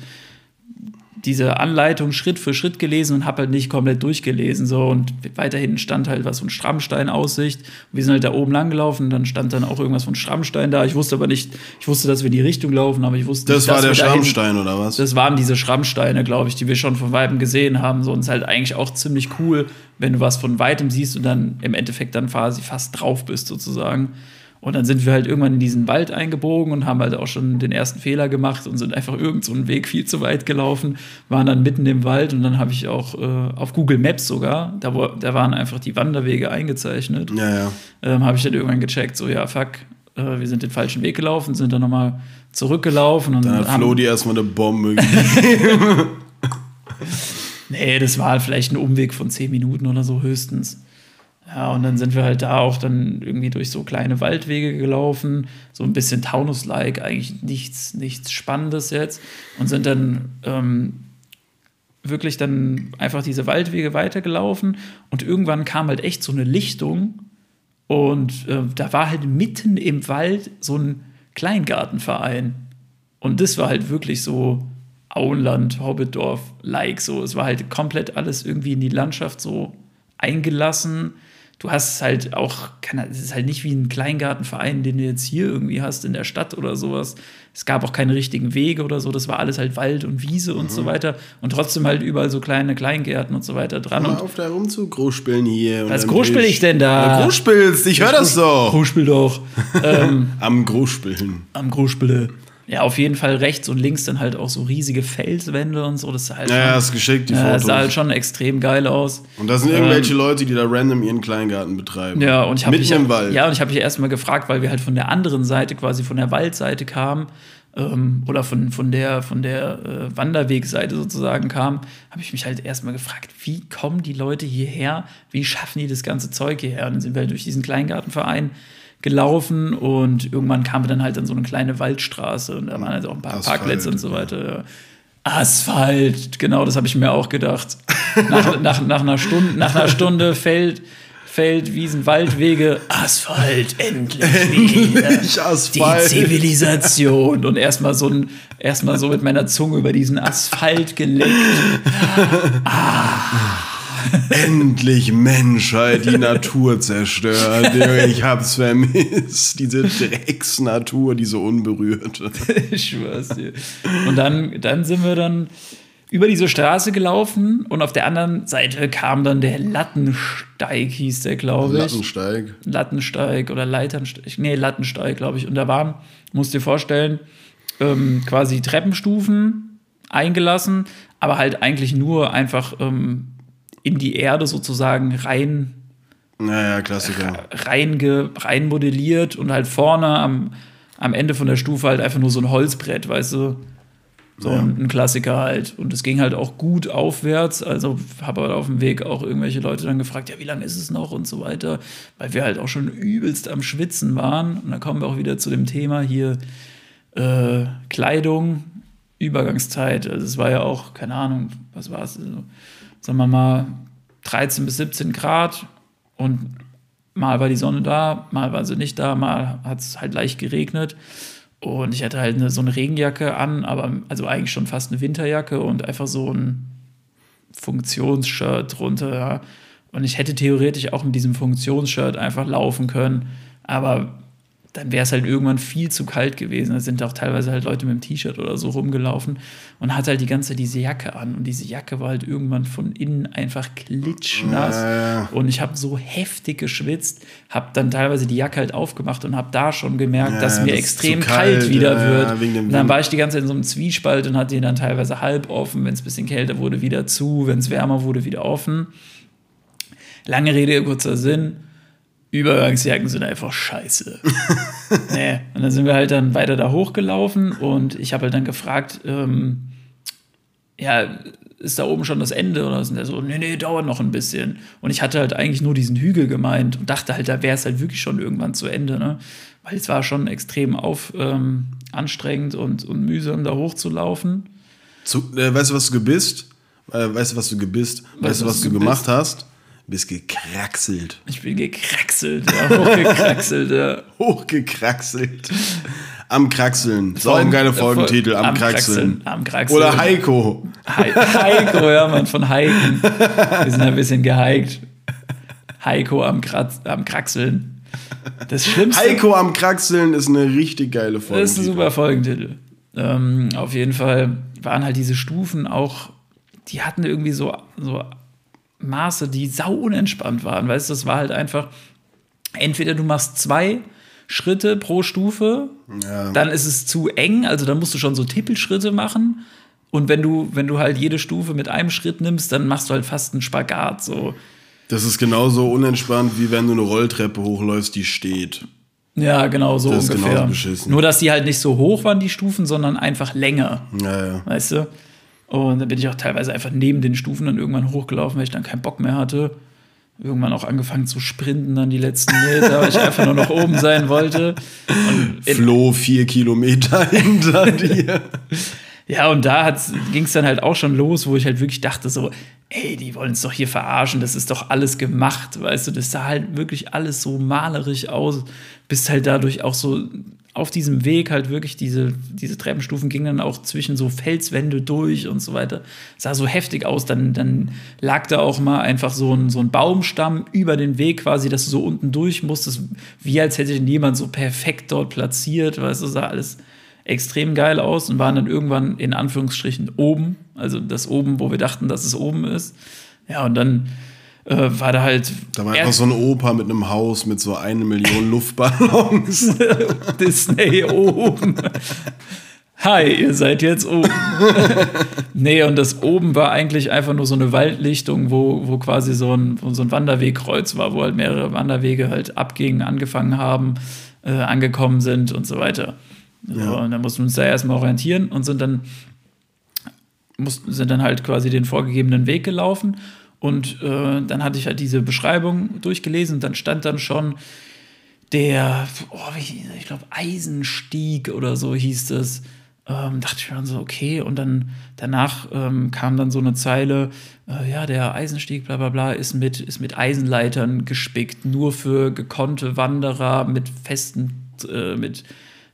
diese Anleitung Schritt für Schritt gelesen und habe halt nicht komplett durchgelesen. So. Und weiterhin stand halt was von Strammstein-Aussicht. Wir sind halt da oben lang gelaufen, dann stand dann auch irgendwas von Strammstein da. Ich wusste aber nicht, ich wusste, dass wir die Richtung laufen, aber ich wusste Das nicht, war dass der Schrammstein, oder was? Das waren diese Schrammsteine, glaube ich, die wir schon von Weitem gesehen haben. So, und es ist halt eigentlich auch ziemlich cool, wenn du was von Weitem siehst und dann im Endeffekt dann quasi fast drauf bist, sozusagen. Und dann sind wir halt irgendwann in diesen Wald eingebogen und haben halt auch schon den ersten Fehler gemacht und sind einfach irgend so einen Weg viel zu weit gelaufen, waren dann mitten im Wald und dann habe ich auch äh, auf Google Maps sogar, da, wo, da waren einfach die Wanderwege eingezeichnet, ja, ja. ähm, habe ich dann irgendwann gecheckt, so ja, fuck, äh, wir sind den falschen Weg gelaufen, sind dann nochmal zurückgelaufen und Dann hat Flo die erstmal eine Bombe [laughs] Nee, das war halt vielleicht ein Umweg von zehn Minuten oder so höchstens. Ja, und dann sind wir halt da auch dann irgendwie durch so kleine Waldwege gelaufen, so ein bisschen Taunus-like, eigentlich nichts, nichts Spannendes jetzt. Und sind dann ähm, wirklich dann einfach diese Waldwege weitergelaufen. Und irgendwann kam halt echt so eine Lichtung. Und äh, da war halt mitten im Wald so ein Kleingartenverein. Und das war halt wirklich so Auenland, Hobbitdorf-like. So. Es war halt komplett alles irgendwie in die Landschaft so eingelassen. Du hast halt auch, es ist halt nicht wie ein Kleingartenverein, den du jetzt hier irgendwie hast in der Stadt oder sowas. Es gab auch keine richtigen Wege oder so, das war alles halt Wald und Wiese und mhm. so weiter. Und trotzdem halt überall so kleine Kleingärten und so weiter dran. Mal auf da rum zu Großspielen hier. Was großspiel ich denn da? Ja, Großspielst, ich höre das doch. Großspiel doch. [laughs] ähm, am Großspielen. Am Großspiele. Ja, auf jeden Fall rechts und links dann halt auch so riesige Felswände und so. Das sah halt ja, schon, ist geschickt, die Fotos. Das sah halt schon extrem geil aus. Und da sind irgendwelche ähm, Leute, die da random ihren Kleingarten betreiben. Ja, und ich habe mich, im Wald. Ja, und ich habe mich erstmal gefragt, weil wir halt von der anderen Seite, quasi von der Waldseite kamen, ähm, oder von, von der, von der äh, Wanderwegseite sozusagen kamen, habe ich mich halt erstmal gefragt, wie kommen die Leute hierher? Wie schaffen die das ganze Zeug hierher? Und dann sind wir halt durch diesen Kleingartenverein gelaufen und irgendwann kamen wir dann halt an so eine kleine Waldstraße und da waren halt auch ein paar Asphalt, Parkplätze und so weiter. Asphalt, genau, das habe ich mir auch gedacht. Nach, [laughs] nach, nach, einer Stunde, nach einer Stunde Feld, Feld, Wiesen, Waldwege, Asphalt, endlich. endlich Asphalt. Die Zivilisation. Und erstmal so, ein, erst so mit meiner Zunge über diesen Asphalt geleckt. ah. [laughs] Endlich Menschheit, die Natur zerstört. [laughs] Ich hab's vermisst. Diese Drecksnatur, diese unberührte. [laughs] ich schwör's dir. Und dann, dann sind wir dann über diese Straße gelaufen und auf der anderen Seite kam dann der Lattensteig, hieß der, glaube ich. Lattensteig. Lattensteig oder Leiternsteig. Nee, Lattensteig, glaube ich. Und da waren, musst dir vorstellen, ähm, quasi Treppenstufen eingelassen, aber halt eigentlich nur einfach ähm, in die Erde sozusagen rein. Naja, Klassiker. Rein, rein modelliert und halt vorne am, am Ende von der Stufe halt einfach nur so ein Holzbrett, weißt du? So ja. ein, Klassiker halt. Und es ging halt auch gut aufwärts. Also habe halt auf dem Weg auch irgendwelche Leute dann gefragt, ja, wie lange ist es noch und so weiter. Weil wir halt auch schon übelst am Schwitzen waren. Und dann kommen wir auch wieder zu dem Thema hier äh, Kleidung, Übergangszeit. Also es war ja auch, keine Ahnung, was war es? Also, sagen wir mal, 13 bis 17 Grad und mal war die Sonne da, mal war sie nicht da, mal hat es halt leicht geregnet. Und ich hatte halt eine, so eine Regenjacke an, aber also eigentlich schon fast eine Winterjacke und einfach so ein Funktionsshirt drunter. Ja. Und ich hätte theoretisch auch mit diesem Funktionsshirt einfach laufen können, aber dann wäre es halt irgendwann viel zu kalt gewesen. Da sind auch teilweise halt Leute mit dem T-Shirt oder so rumgelaufen und hat halt die ganze Zeit diese Jacke an. Und diese Jacke war halt irgendwann von innen einfach klitschnass. Ja. Und ich habe so heftig geschwitzt, habe dann teilweise die Jacke halt aufgemacht und habe da schon gemerkt, ja, dass mir das extrem kalt, kalt, wieder ja, wird. Und dann war ich die ganze Zeit in so einem Zwiespalt und hatte den dann teilweise halb offen. Wenn es ein bisschen kälter wurde, wieder zu. Wenn es wärmer wurde, wieder offen. Lange Rede, kurzer Sinn Übergangsjacken sind einfach scheiße. [laughs] nee. Und dann sind wir halt dann weiter da hochgelaufen und ich habe halt dann gefragt, ähm, ja, ist da oben schon das Ende oder sind der so, nee, nee, dauert noch ein bisschen. Und ich hatte halt eigentlich nur diesen Hügel gemeint und dachte halt, da wäre es halt wirklich schon irgendwann zu Ende, ne? Weil es war schon extrem auf, ähm, anstrengend und, und mühsam, da hochzulaufen. Zu, äh, weißt du, was du gebist? Äh, weißt du, was du gebist? Weißt, weißt du, was, was du gemacht hast? Bist gekraxelt. Ich bin gekraxelt, ja, hochgekraxelt, ja. [laughs] hochgekraxelt. Am Kraxeln. So ein geiler Folgentitel, am, am Kraxeln. Kraxeln. Am Kraxeln. Oder Heiko. He Heiko, ja, man, von Heiken. Wir sind ein bisschen gehiked. Heiko am, Kratz, am Kraxeln. Das Schlimmste. Heiko am Kraxeln ist eine richtig geile Folge. Das ist ein super Folgentitel. Ähm, auf jeden Fall waren halt diese Stufen auch, die hatten irgendwie so, so Maße, die sau unentspannt waren. Weißt du, das war halt einfach, entweder du machst zwei Schritte pro Stufe, ja. dann ist es zu eng, also dann musst du schon so Tippelschritte machen. Und wenn du, wenn du halt jede Stufe mit einem Schritt nimmst, dann machst du halt fast einen Spagat. So. Das ist genauso unentspannt, wie wenn du eine Rolltreppe hochläufst, die steht. Ja, genau so das ungefähr. Nur, dass die halt nicht so hoch waren, die Stufen, sondern einfach länger. Ja, ja. Weißt du? Und dann bin ich auch teilweise einfach neben den Stufen dann irgendwann hochgelaufen, weil ich dann keinen Bock mehr hatte. Irgendwann auch angefangen zu sprinten, dann die letzten Meter, weil ich einfach nur noch oben sein wollte. Und Flo vier Kilometer [laughs] hinter dir. Ja, und da ging es dann halt auch schon los, wo ich halt wirklich dachte so, ey, die wollen es doch hier verarschen, das ist doch alles gemacht, weißt du, das sah halt wirklich alles so malerisch aus, bist halt dadurch auch so auf diesem Weg halt wirklich diese, diese Treppenstufen gingen dann auch zwischen so Felswände durch und so weiter. Sah so heftig aus. Dann, dann lag da auch mal einfach so ein, so ein Baumstamm über den Weg quasi, dass du so unten durch musstest, wie als hätte den jemand so perfekt dort platziert. Weißt du, sah alles extrem geil aus und waren dann irgendwann in Anführungsstrichen oben. Also das oben, wo wir dachten, dass es oben ist. Ja, und dann äh, war da halt. Da war einfach so ein Opa mit einem Haus mit so eine Million Luftballons. [laughs] Disney oben. Hi, ihr seid jetzt oben. [laughs] nee, und das oben war eigentlich einfach nur so eine Waldlichtung, wo, wo quasi so ein, so ein Wanderwegkreuz war, wo halt mehrere Wanderwege halt abgingen, angefangen haben, äh, angekommen sind und so weiter. Ja. und dann mussten wir uns da erstmal orientieren und sind dann, mussten, sind dann halt quasi den vorgegebenen Weg gelaufen und äh, dann hatte ich halt diese Beschreibung durchgelesen und dann stand dann schon der, oh, ich glaube, Eisenstieg oder so hieß es. Ähm, dachte ich mir so, okay. Und dann danach ähm, kam dann so eine Zeile, äh, ja, der Eisenstieg, bla bla bla, ist mit, ist mit Eisenleitern gespickt, nur für gekonnte Wanderer mit festen, äh, mit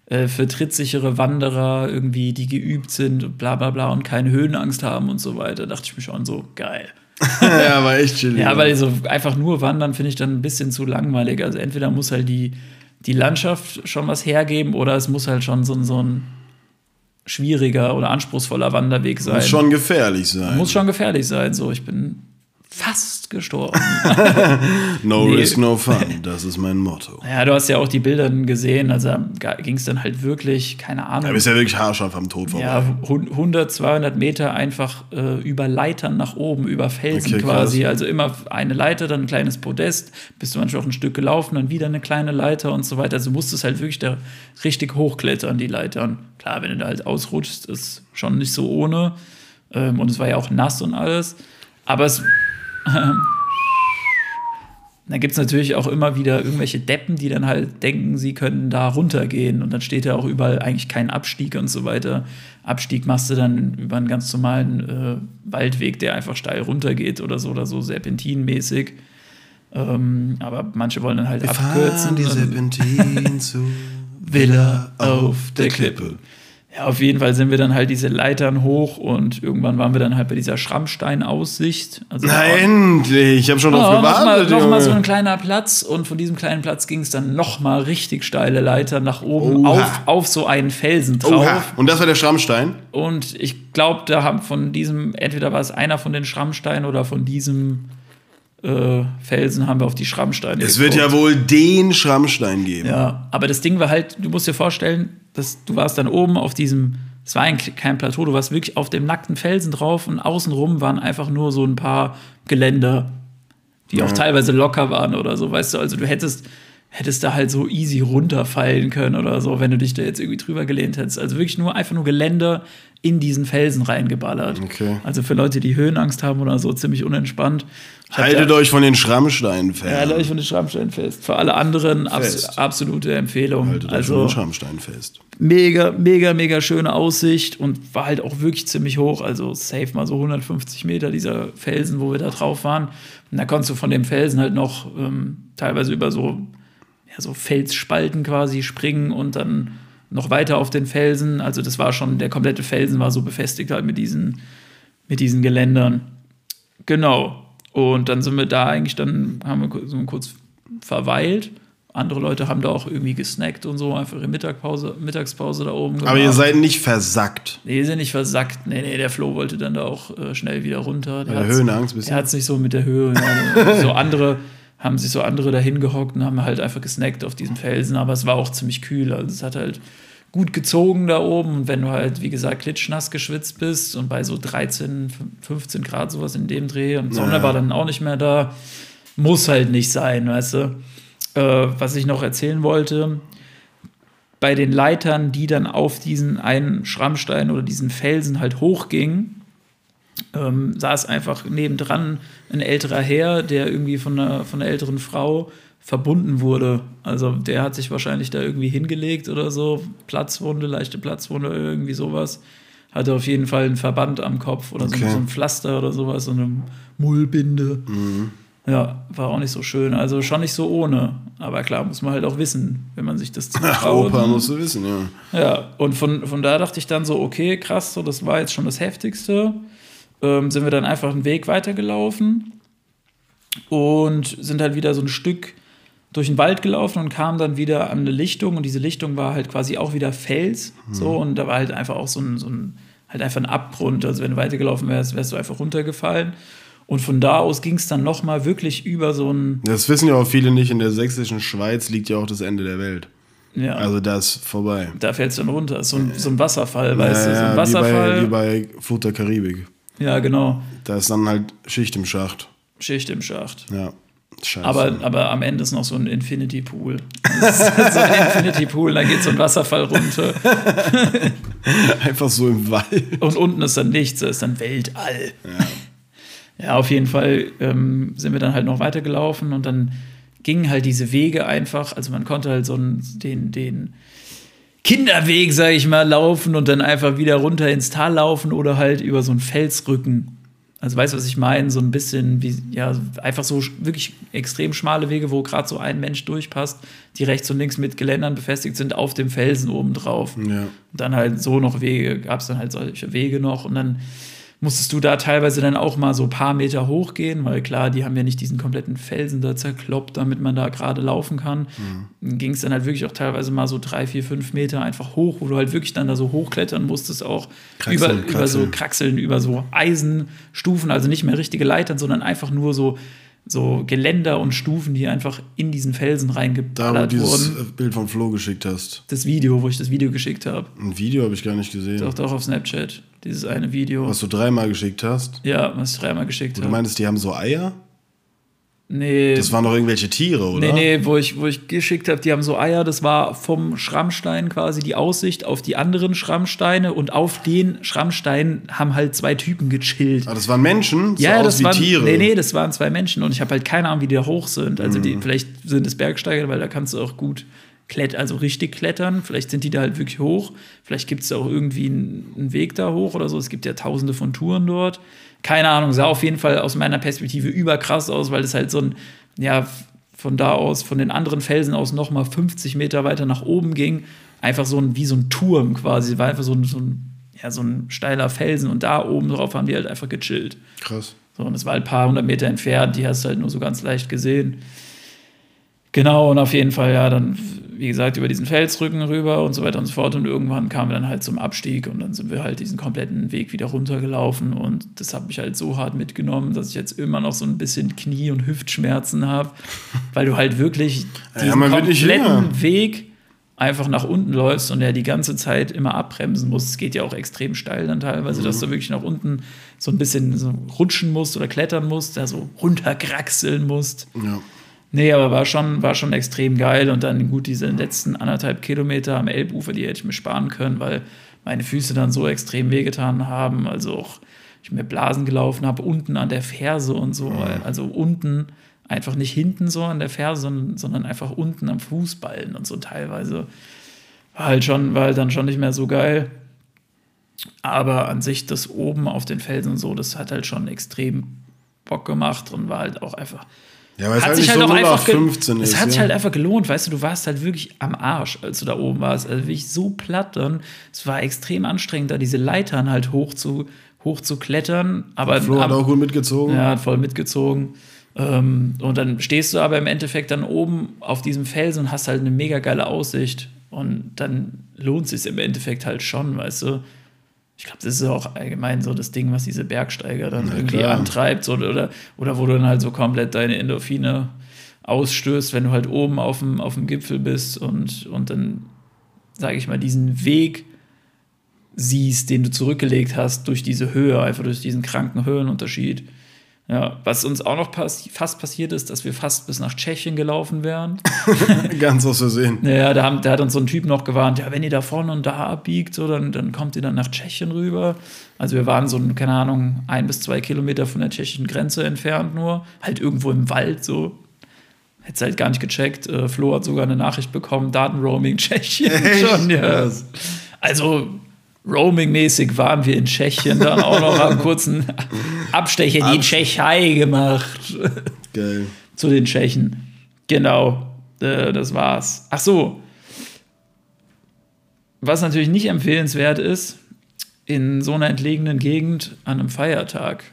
äh, für trittsichere Wanderer irgendwie, die geübt sind, bla bla bla und keine Höhenangst haben und so weiter. Dachte ich mir schon so, geil. [laughs] ja, war echt chillig. Ja, weil so einfach nur wandern finde ich dann ein bisschen zu langweilig. Also entweder muss halt die, die Landschaft schon was hergeben oder es muss halt schon so, so ein schwieriger oder anspruchsvoller Wanderweg sein. Muss schon gefährlich sein. Muss schon gefährlich sein. So, ich bin fast gestorben. [laughs] no nee. risk, no fun. Das ist mein Motto. Ja, du hast ja auch die Bilder gesehen. Also ging es dann halt wirklich, keine Ahnung. Da bist ja wirklich haarscharf am Tod vorbei. Ja, 100, 200 Meter einfach äh, über Leitern nach oben, über Felsen okay, quasi. Krass. Also immer eine Leiter, dann ein kleines Podest. Bist du manchmal auch ein Stück gelaufen, dann wieder eine kleine Leiter und so weiter. Also du musstest halt wirklich da richtig hochklettern, die Leitern. Klar, wenn du da halt ausrutschst, ist schon nicht so ohne. Ähm, und es war ja auch nass und alles. Aber es da gibt es natürlich auch immer wieder irgendwelche Deppen, die dann halt denken, sie können da runtergehen. Und dann steht ja auch überall eigentlich kein Abstieg und so weiter. Abstieg machst du dann über einen ganz normalen äh, Waldweg, der einfach steil runtergeht oder so oder so, serpentinmäßig. Ähm, aber manche wollen dann halt Wir abkürzen. die Serpentin [laughs] zu Villa auf der Klippe. Ja, auf jeden Fall sind wir dann halt diese Leitern hoch und irgendwann waren wir dann halt bei dieser Schrammsteinaussicht. Also Na endlich, ich habe schon drauf gewartet. Noch, noch mal so ein kleiner Platz und von diesem kleinen Platz ging es dann noch mal richtig steile Leitern nach oben auf, auf so einen Felsen drauf. Oha. Und das war der Schrammstein? Und ich glaube, da haben von diesem, entweder war es einer von den Schrammsteinen oder von diesem äh, Felsen haben wir auf die Schrammsteine. Es wird ja wohl den Schrammstein geben. Ja, aber das Ding war halt, du musst dir vorstellen, das, du warst dann oben auf diesem, es war eigentlich kein Plateau, du warst wirklich auf dem nackten Felsen drauf und außenrum waren einfach nur so ein paar Geländer, die ja. auch teilweise locker waren oder so, weißt du, also du hättest, hättest da halt so easy runterfallen können oder so, wenn du dich da jetzt irgendwie drüber gelehnt hättest. Also wirklich nur einfach nur Geländer in diesen Felsen reingeballert. Okay. Also für Leute, die Höhenangst haben oder so, ziemlich unentspannt. Haltet euch von den Schrammsteinen fest. Ja, haltet euch von den Schrammsteinen fest. Für alle anderen abs absolute Empfehlung. Haltet also, euch von den Schrammsteinen fest. Mega, mega, mega schöne Aussicht und war halt auch wirklich ziemlich hoch. Also safe mal so 150 Meter dieser Felsen, wo wir da drauf waren. Und da konntest du von dem Felsen halt noch ähm, teilweise über so, ja, so Felsspalten quasi springen und dann noch weiter auf den Felsen. Also das war schon, der komplette Felsen war so befestigt halt mit diesen, mit diesen Geländern. Genau. Und dann sind wir da eigentlich, dann haben wir so kurz verweilt. Andere Leute haben da auch irgendwie gesnackt und so, einfach ihre Mittagpause, Mittagspause da oben gemacht. Aber ihr seid nicht versackt. Nee, ihr seid nicht versackt. Nee, nee, der Flo wollte dann da auch äh, schnell wieder runter. Der, der Höhenangst bisschen. Er hat sich so mit der Höhe. [laughs] So andere haben sich so andere dahin gehockt und haben halt einfach gesnackt auf diesem Felsen, aber es war auch ziemlich kühl. Also es hat halt gut gezogen da oben. Und wenn du halt, wie gesagt, klitschnass geschwitzt bist und bei so 13, 15 Grad sowas in dem Dreh und Sonne ja. war dann auch nicht mehr da, muss halt nicht sein, weißt du. Äh, was ich noch erzählen wollte, bei den Leitern, die dann auf diesen einen Schrammstein oder diesen Felsen halt hochgingen, ähm, saß einfach nebendran ein älterer Herr, der irgendwie von einer, von einer älteren Frau verbunden wurde. Also der hat sich wahrscheinlich da irgendwie hingelegt oder so, Platzwunde, leichte Platzwunde, irgendwie sowas. Hatte auf jeden Fall einen Verband am Kopf oder okay. so, so, ein Pflaster oder sowas, so eine Mullbinde. Mhm. Ja, war auch nicht so schön. Also schon nicht so ohne. Aber klar, muss man halt auch wissen, wenn man sich das zutraut. Opa musst du wissen, ja. Ja, und von, von da dachte ich dann so, okay, krass, so das war jetzt schon das Heftigste. Ähm, sind wir dann einfach einen Weg weitergelaufen und sind halt wieder so ein Stück durch den Wald gelaufen und kamen dann wieder an eine Lichtung und diese Lichtung war halt quasi auch wieder Fels mhm. so und da war halt einfach auch so ein, so ein halt einfach ein Abgrund, also wenn du weitergelaufen wärst, wärst du einfach runtergefallen und von da aus ging es dann nochmal wirklich über so ein. Das wissen ja auch viele nicht. In der sächsischen Schweiz liegt ja auch das Ende der Welt. Ja. Also das ist vorbei. Da fällt es dann runter. So ein, so ein Wasserfall, ja, weißt du? So ein Wasserfall. Wie bei, wie bei Flut der Karibik. Ja, genau. Da ist dann halt Schicht im Schacht. Schicht im Schacht. Ja. Scheiße. Aber, aber am Ende ist noch so ein Infinity Pool. so ein Infinity Pool, da geht so ein Wasserfall runter. [laughs] Einfach so im Wald. Und unten ist dann nichts, da ist dann Weltall. Ja. Ja, auf jeden Fall ähm, sind wir dann halt noch weitergelaufen und dann gingen halt diese Wege einfach, also man konnte halt so den, den Kinderweg, sag ich mal, laufen und dann einfach wieder runter ins Tal laufen oder halt über so einen Felsrücken. Also weißt du, was ich meine? So ein bisschen wie, ja, einfach so wirklich extrem schmale Wege, wo gerade so ein Mensch durchpasst, die rechts und links mit Geländern befestigt sind auf dem Felsen oben drauf. Ja. Und dann halt so noch Wege, gab es dann halt solche Wege noch und dann musstest du da teilweise dann auch mal so ein paar Meter hochgehen, weil klar, die haben ja nicht diesen kompletten Felsen da zerkloppt, damit man da gerade laufen kann. Mhm. Ging es dann halt wirklich auch teilweise mal so drei, vier, fünf Meter einfach hoch, wo du halt wirklich dann da so hochklettern musstest, auch Kraxeln, über, über so Kraxeln, über so Eisenstufen, also nicht mehr richtige Leitern, sondern einfach nur so so Geländer und Stufen, die einfach in diesen Felsen reingeballert Da, wo du dieses wurden. Bild von Flo geschickt hast. Das Video, wo ich das Video geschickt habe. Ein Video habe ich gar nicht gesehen. Doch, doch, auf Snapchat. Dieses eine Video. Was du dreimal geschickt hast? Ja, was ich dreimal geschickt habe. Du meintest, die haben so Eier? Nee. Das waren doch irgendwelche Tiere, oder? Nee, nee, wo ich, wo ich geschickt habe, die haben so Eier, das war vom Schrammstein quasi die Aussicht auf die anderen Schrammsteine und auf den Schrammsteinen haben halt zwei Typen gechillt. Ah, das waren Menschen? So ja, das waren Tiere. Nee, nee, das waren zwei Menschen und ich habe halt keine Ahnung, wie die da hoch sind. Also die, mhm. vielleicht sind es Bergsteiger, weil da kannst du auch gut klettern, also richtig klettern. Vielleicht sind die da halt wirklich hoch. Vielleicht gibt es auch irgendwie einen, einen Weg da hoch oder so. Es gibt ja tausende von Touren dort keine Ahnung, sah auf jeden Fall aus meiner Perspektive überkrass aus, weil es halt so ein, ja, von da aus, von den anderen Felsen aus nochmal 50 Meter weiter nach oben ging. Einfach so ein, wie so ein Turm quasi, war einfach so ein, so ein, ja, so ein steiler Felsen und da oben drauf haben die halt einfach gechillt. Krass. So, und es war halt ein paar hundert Meter entfernt, die hast du halt nur so ganz leicht gesehen. Genau, und auf jeden Fall, ja, dann wie gesagt, über diesen Felsrücken rüber und so weiter und so fort. Und irgendwann kamen wir dann halt zum Abstieg und dann sind wir halt diesen kompletten Weg wieder runtergelaufen. Und das hat mich halt so hart mitgenommen, dass ich jetzt immer noch so ein bisschen Knie- und Hüftschmerzen habe, [laughs] weil du halt wirklich diesen ja, kompletten Weg einfach nach unten läufst und der die ganze Zeit immer abbremsen muss. Es geht ja auch extrem steil dann teilweise, mhm. dass du wirklich nach unten so ein bisschen so rutschen musst oder klettern musst, da so runterkraxeln musst. Ja. Nee, aber war schon, war schon extrem geil. Und dann gut, diese letzten anderthalb Kilometer am Elbufer, die hätte ich mir sparen können, weil meine Füße dann so extrem wehgetan haben. Also auch ich mir Blasen gelaufen habe, unten an der Ferse und so. Also unten, einfach nicht hinten so an der Ferse, sondern, sondern einfach unten am Fußballen und so teilweise. War halt schon, war halt dann schon nicht mehr so geil. Aber an sich das oben auf den Felsen und so, das hat halt schon extrem Bock gemacht und war halt auch einfach ja, weil es hat sich halt so auch einfach 15 ist. Es hat sich halt einfach gelohnt, weißt du, du warst halt wirklich am Arsch, als du da oben warst. Also wirklich so platt dann. Es war extrem anstrengend, da diese Leitern halt hoch zu, hoch zu klettern. Aber Flo hat auch gut mitgezogen. Ja, hat voll mitgezogen. Ähm, und dann stehst du aber im Endeffekt dann oben auf diesem Felsen und hast halt eine mega geile Aussicht. Und dann lohnt es sich im Endeffekt halt schon, weißt du ich glaube, das ist auch allgemein so das Ding, was diese Bergsteiger dann Na, irgendwie klar. antreibt so, oder, oder wo du dann halt so komplett deine Endorphine ausstößt, wenn du halt oben auf dem, auf dem Gipfel bist und, und dann, sage ich mal, diesen Weg siehst, den du zurückgelegt hast durch diese Höhe, einfach durch diesen kranken Höhenunterschied. Ja, was uns auch noch pass fast passiert ist, dass wir fast bis nach Tschechien gelaufen wären. [laughs] Ganz aus Versehen. Ja, da, haben, da hat uns so ein Typ noch gewarnt, ja, wenn ihr da vorne und da abbiegt, so, dann, dann kommt ihr dann nach Tschechien rüber. Also wir waren so, keine Ahnung, ein bis zwei Kilometer von der tschechischen Grenze entfernt nur. Halt irgendwo im Wald so. Hätte halt gar nicht gecheckt. Äh, Flo hat sogar eine Nachricht bekommen, Datenroaming Tschechien Echt? schon, ja. Also Roaming-mäßig waren wir in Tschechien dann auch noch einen kurzen Abstecher in die Tschechei gemacht. Geil. Zu den Tschechen. Genau, äh, das war's. Ach so. Was natürlich nicht empfehlenswert ist, in so einer entlegenen Gegend an einem Feiertag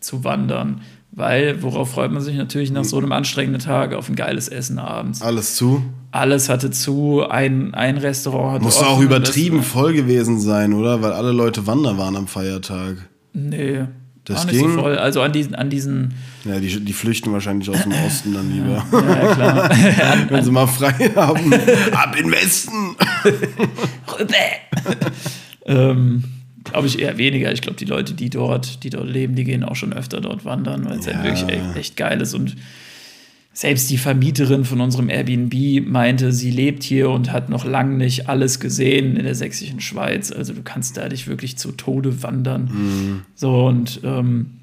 zu wandern. Weil, worauf freut man sich natürlich nach so einem anstrengenden Tag auf ein geiles Essen abends? Alles zu? Alles hatte zu, ein, ein Restaurant hatte Muss auch übertrieben voll gewesen sein, oder? Weil alle Leute wandern waren am Feiertag. Nee, das war nicht ging? so voll. Also an diesen, an diesen. Ja, die, die flüchten wahrscheinlich aus dem Osten dann lieber. [laughs] Ja, klar. [laughs] Wenn sie mal frei haben. Ab in den Westen! [laughs] ähm, glaube ich eher weniger. Ich glaube, die Leute, die dort, die dort leben, die gehen auch schon öfter dort wandern, weil es ja. halt wirklich echt, echt geil ist. Und selbst die Vermieterin von unserem Airbnb meinte, sie lebt hier und hat noch lange nicht alles gesehen in der sächsischen Schweiz. Also du kannst da dich wirklich zu Tode wandern. Mhm. So und ähm,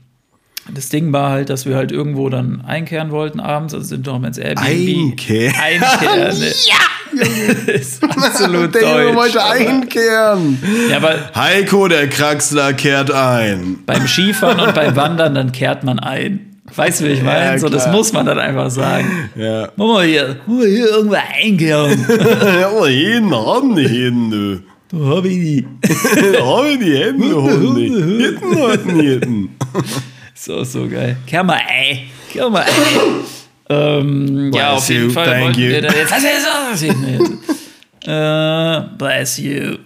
das Ding war halt, dass wir halt irgendwo dann einkehren wollten abends, also sind noch mal ins Airbnb. Einkehren? [laughs] Einkehren. Ja! [laughs] ist absolut der deutsch. Der wollte einkehren. Ja, aber Heiko, der Kraxler, kehrt ein. Beim Skifahren und beim Wandern, dann kehrt man ein. Weißt du, wie ich meine? Ja, so, das muss man dann einfach sagen. Ja. Mach mal hier, mach mal hier irgendwo einkehren. [laughs] ja, aber jeden haben die Hände. Da hab ich die. [laughs] da hab ich die Hände, Hunde. Hinten hatten hinten. So, so geil. Kehr mal ein. Kehr mal ein. ähm, ja, auf jeden Fall. Thank you. Da jetzt, uh, bless you.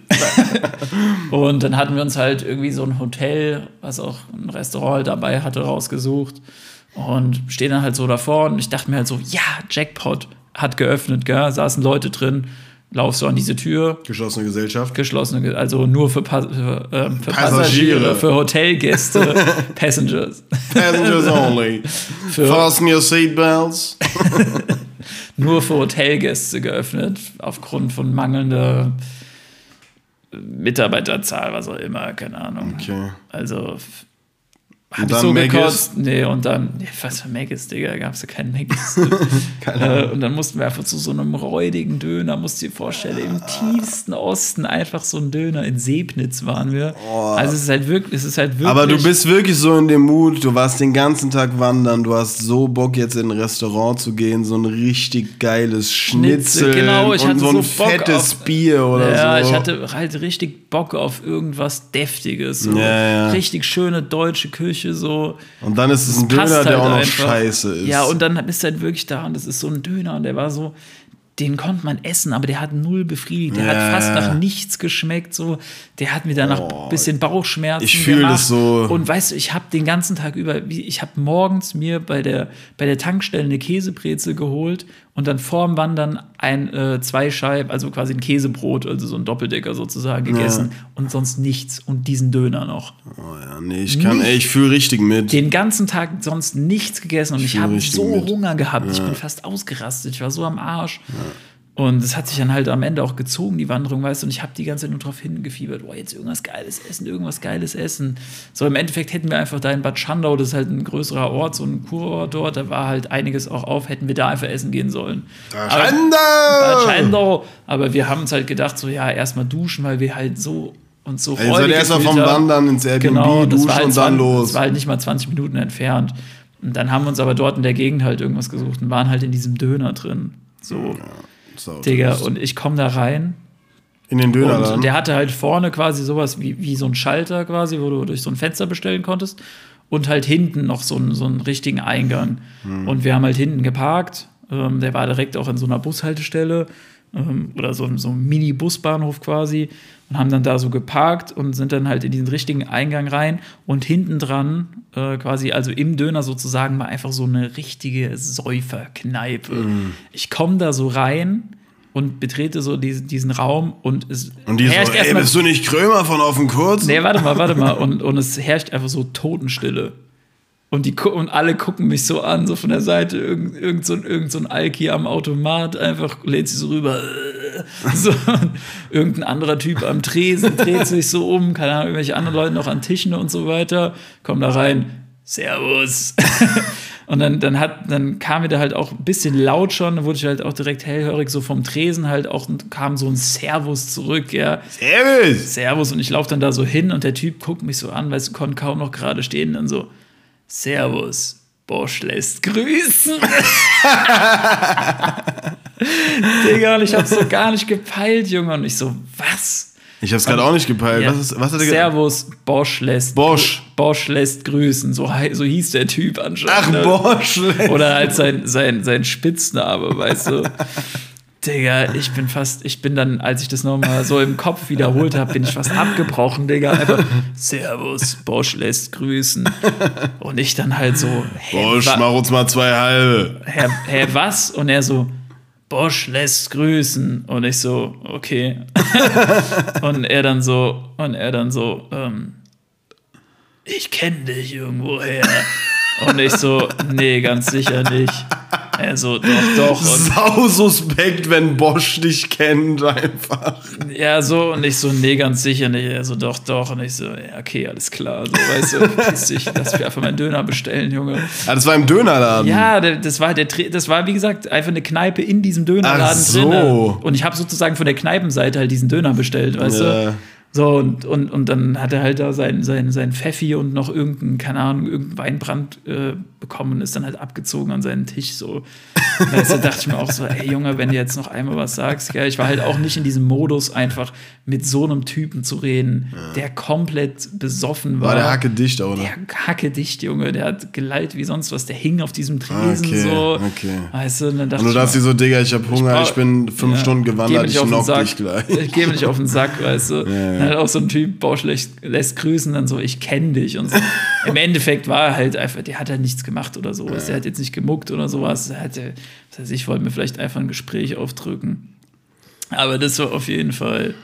[laughs] und dann hatten wir uns halt irgendwie so ein Hotel, was auch ein Restaurant dabei hatte, rausgesucht. Und stehen dann halt so davor und ich dachte mir halt so, ja, Jackpot hat geöffnet, gell? saßen Leute drin laufst du an diese Tür. Geschlossene Gesellschaft. Geschlossene, also nur für, pa für, äh, für Passagiere. für Hotelgäste, [laughs] Passengers. Passengers only. [laughs] Für Fasten your seatbelts. [laughs] nur für Hotelgäste geöffnet, aufgrund von mangelnder Mitarbeiterzahl, was auch immer, keine Ahnung. Okay. Also hab ich so gekostet. Nee, und dann, nee, was für Maggis, Digga, gab es ja keinen Maggis. [laughs] äh, und dann mussten wir einfach zu so einem räudigen Döner, musst du dir vorstellen, im tiefsten Osten einfach so ein Döner. In Sebnitz waren wir. Oh. Also es ist halt wirklich, es ist halt wirklich. Aber du bist wirklich so in dem Mut, du warst den ganzen Tag wandern, du hast so Bock jetzt in ein Restaurant zu gehen, so ein richtig geiles Schnitzel, genau, ich und hatte so ein so fettes auf, Bier oder ja, so. Ja, ich hatte halt richtig Bock auf irgendwas Deftiges. So. Ja, ja. Richtig schöne deutsche Küche Küche so. Und dann ist es ein Döner, halt der auch noch einfach. scheiße ist. Ja, und dann bist du halt wirklich da und das ist so ein Döner und der war so, den konnte man essen, aber der hat null befriedigt. Der ja. hat fast nach nichts geschmeckt. So. Der hat mir danach oh, ein bisschen Bauchschmerzen Ich fühle das so. Und weißt du, ich habe den ganzen Tag über, ich habe morgens mir bei der, bei der Tankstelle eine Käsebrezel geholt und dann vorm Wandern ein, äh, zwei Scheiben, also quasi ein Käsebrot, also so ein Doppeldecker sozusagen gegessen ja. und sonst nichts und diesen Döner noch. Oh ja, nee, ich kann, ey, ich fühle richtig mit. Den ganzen Tag sonst nichts gegessen und ich, ich habe so mit. Hunger gehabt. Ja. Ich bin fast ausgerastet, ich war so am Arsch. Ja. Und es hat sich dann halt am Ende auch gezogen, die Wanderung, weißt du, und ich habe die ganze Zeit nur drauf hingefiebert, boah, jetzt irgendwas Geiles essen, irgendwas Geiles essen. So, im Endeffekt hätten wir einfach da in Bad Schandau, das ist halt ein größerer Ort, so ein Kurort dort, da war halt einiges auch auf, hätten wir da einfach essen gehen sollen. Bad Schandau! Bad Schandau! Aber wir haben uns halt gedacht, so, ja, erstmal duschen, weil wir halt so und so also erstmal vom Wandern ins Airbnb genau, duschen halt und dann 20, los. Das war halt nicht mal 20 Minuten entfernt. Und dann haben wir uns aber dort in der Gegend halt irgendwas gesucht und waren halt in diesem Döner drin. So. Ja. So, Digga, und ich komme da rein. In den Döner. Und der hatte halt vorne quasi sowas wie, wie so ein Schalter quasi, wo du durch so ein Fenster bestellen konntest. Und halt hinten noch so, einen, so einen richtigen Eingang. Mhm. Und wir haben halt hinten geparkt. Ähm, der war direkt auch an so einer Bushaltestelle ähm, oder so, so einem Mini-Busbahnhof quasi und haben dann da so geparkt und sind dann halt in diesen richtigen Eingang rein und hinten dran äh, quasi, also im Döner sozusagen, war einfach so eine richtige Säuferkneipe. Mm. Ich komme da so rein und betrete so diesen, diesen Raum und es und die herrscht so, ey, bist du nicht Krömer von auf dem Kurz? Nee, warte mal, warte mal. Und, und es herrscht einfach so Totenstille. Und, die, und alle gucken mich so an, so von der Seite, irgend, irgend, so, irgend so ein Alki am Automat, einfach lädt sich so rüber. So, [laughs] irgendein anderer Typ am Tresen dreht sich so um, keine Ahnung, irgendwelche anderen Leute noch an Tischen und so weiter, kommen da rein, Servus. [laughs] Und dann, dann, hat, dann kam mir da halt auch ein bisschen laut schon, dann wurde ich halt auch direkt hellhörig, so vom Tresen halt auch kam so ein Servus zurück, ja. Servus! Servus. Und ich laufe dann da so hin und der Typ guckt mich so an, weil du, konnte kaum noch gerade stehen, dann so, Servus. Bosch lässt grüßen. [laughs] Digga, und ich hab's so gar nicht gepeilt, Junge. Und ich so, was? Ich hab's gerade auch nicht gepeilt. Ja. Was, ist, was hat er? Servus, Bosch lässt. Bosch. Bosch lässt grüßen. So, so hieß der Typ anscheinend. Ach, ne? Bosch. Oder halt sein, sein, sein Spitzname, weißt du. [laughs] Digga, ich bin fast, ich bin dann, als ich das nochmal so im Kopf wiederholt habe, bin ich fast abgebrochen, Digga. Einfach, Servus, Bosch lässt grüßen. Und ich dann halt so, hä, Bosch, mach uns mal zwei halbe. Hä, hä, was? Und er so, Bosch lässt grüßen. Und ich so, okay. [laughs] und er dann so, und er dann so, ähm, ich kenne dich irgendwoher. und ich so, nee, ganz sicher nicht. Er so, doch, doch. Sau suspekt, wenn Bosch dich kennt, einfach. ja, so, und ich so, nee, ganz sicher nicht. Er so, doch, doch. Und ich so, ja, okay, alles klar. So, weißt du, [laughs] piss dich, lass mich einfach meinen Döner bestellen, Junge. Ah, das war im Dönerladen. Ja, das war der, das war wie gesagt einfach eine Kneipe in diesem Dönerladen Ach so. drin. Und ich habe sozusagen von der Kneipenseite halt diesen Döner bestellt, weißt Ja. du? So, und, und, und dann hat er halt da sein, sein, sein Pfeffi und noch irgendeinen, keine Ahnung, irgendeinen Weinbrand äh, bekommen und ist dann halt abgezogen an seinen Tisch. So. Weißt du, dachte ich mir auch so, ey Junge, wenn du jetzt noch einmal was sagst, gell, ich war halt auch nicht in diesem Modus, einfach mit so einem Typen zu reden, der komplett besoffen war. War der Hacke dicht, oder? Der hacke dicht, Junge. Der hat geleitet wie sonst was. Der hing auf diesem Tresen Okay, so. okay. Weißt du, und dann dachte Und du ich dachtest dir so, Digga, ich hab Hunger, brauch- ich bin fünf ja, Stunden gewandert, ich knock dich gleich. Ich [laughs] geh mir nicht auf den Sack, weißt du. ja. Dann [laughs] auch so ein Typ, Bausch lässt, grüßen, dann so, ich kenne dich. Und so. [laughs] im Endeffekt war er halt einfach, der hat halt nichts gemacht oder so. Der hat jetzt nicht gemuckt oder sowas. Er hatte, das heißt, ich wollte mir vielleicht einfach ein Gespräch aufdrücken. Aber das war auf jeden Fall,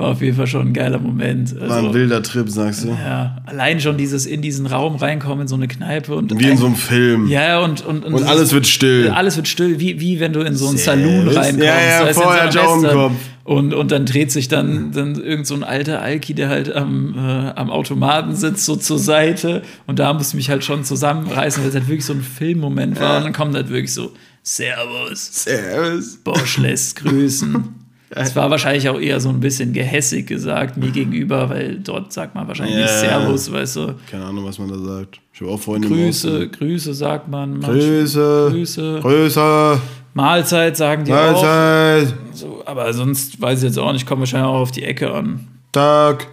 war auf jeden Fall schon ein geiler Moment. War ein Also, wilder Trip, sagst du? ja, allein schon dieses in diesen Raum reinkommen, in so eine Kneipe und Wie in so einem Film. ja, und, und, Und alles wird still. alles wird still, wie, wie wenn du in so einen. Saloon reinkommst. Ja, ja, vorher Western. Kopf. Und, und dann dreht sich dann, dann irgend so ein alter Alki, der halt am, äh, am Automaten sitzt, so zur Seite. Und da musste ich mich halt schon zusammenreißen, weil es halt wirklich so ein Filmmoment war. Und dann kommt halt wirklich so, Servus, Servus. Bosch lässt grüßen. [laughs] Es war wahrscheinlich auch eher so ein bisschen gehässig gesagt mir gegenüber, weil dort sagt man wahrscheinlich nicht Ja. Servus, weißt du. Keine Ahnung, was man da sagt. Ich habe auch Freunde Grüße. Grüße sagt man. Grüße. Grüße. Grüße. Mahlzeit sagen die auch. Mahlzeit. So, aber sonst weiß ich jetzt auch nicht, kommt wahrscheinlich auch auf die Ecke an. Tag.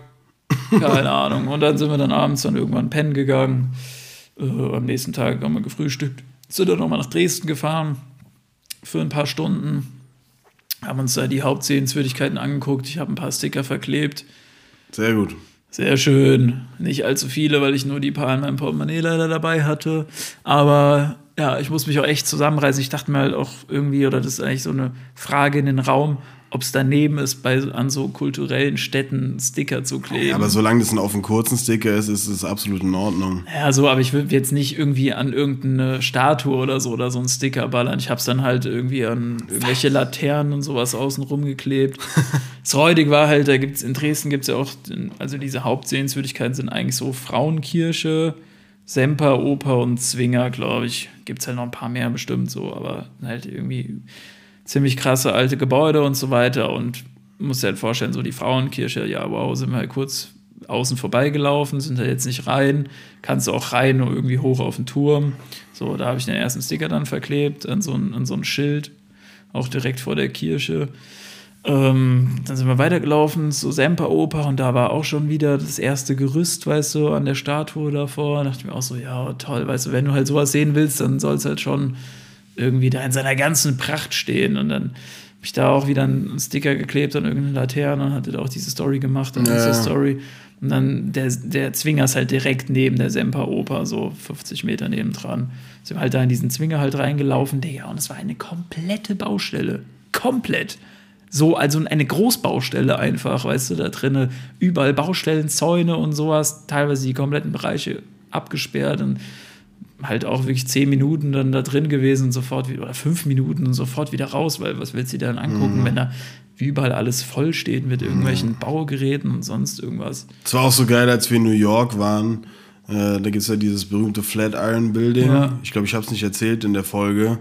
Keine [laughs] Ahnung. Und dann sind wir dann abends dann irgendwann pennen gegangen. Äh, am nächsten Tag haben wir gefrühstückt. Sind dann nochmal nach Dresden gefahren. Für ein paar Stunden. Haben uns da die Hauptsehenswürdigkeiten angeguckt. Ich habe ein paar Sticker verklebt. Sehr gut. Sehr schön. Nicht allzu viele, weil ich nur die paar in meinem Portemonnaie leider dabei hatte. Aber ja, ich muss mich auch echt zusammenreißen. Ich dachte mir halt auch irgendwie, oder das ist eigentlich so eine Frage in den Raum, ob es daneben ist, bei, an so kulturellen Städten Sticker zu kleben. Ja, aber solange das ein auf einen kurzen Sticker ist, ist es absolut in Ordnung. Ja, so, aber ich würde jetzt nicht irgendwie an irgendeine Statue oder so oder so einen Sticker ballern. Ich habe es dann halt irgendwie an irgendwelche Laternen und sowas außenrum geklebt. [laughs] das Räudig war halt, da gibt's in Dresden gibt es ja auch, also diese Hauptsehenswürdigkeiten sind eigentlich so Frauenkirche, Semper, Oper und Zwinger, glaube ich. Gibt es halt noch ein paar mehr bestimmt so, aber halt irgendwie ziemlich krasse alte Gebäude und so weiter. Und musst dir halt vorstellen, so die Frauenkirche, ja, wow, sind wir halt kurz außen vorbeigelaufen, sind da jetzt nicht rein. Kannst du auch rein, nur irgendwie hoch auf den Turm. So, da habe ich den ersten Sticker dann verklebt an so ein, an so ein Schild, auch direkt vor der Kirche. Ähm, dann sind wir weitergelaufen, so Semperoper, und da war auch schon wieder das erste Gerüst, weißt du, an der Statue davor. Da dachte ich mir auch so, ja, toll, weißt du, wenn du halt sowas sehen willst, dann soll es halt schon irgendwie da in seiner ganzen Pracht stehen. Und dann habe ich da auch wieder einen Sticker geklebt an irgendeine Laterne und hatte da auch diese Story gemacht, an Ja. diese Story. Und dann der, der Zwinger ist halt direkt neben der Semperoper, so 50 Meter nebendran. Sind wir halt da in diesen Zwinger halt reingelaufen, Digga, und es war eine komplette Baustelle. Komplett. So, also eine Großbaustelle einfach, weißt du, da drinnen überall Baustellen, Zäune und sowas, teilweise die kompletten Bereiche abgesperrt und halt auch wirklich zehn Minuten dann da drin gewesen und sofort wieder, oder fünf Minuten und sofort wieder raus, weil was willst du dir dann angucken, wenn da überall alles voll steht mit irgendwelchen Baugeräten und sonst irgendwas. Es war auch so geil, als wir in New York waren. Äh, da gibt es ja dieses berühmte Flatiron Building. Ja. Ich glaube, ich habe es nicht erzählt in der Folge.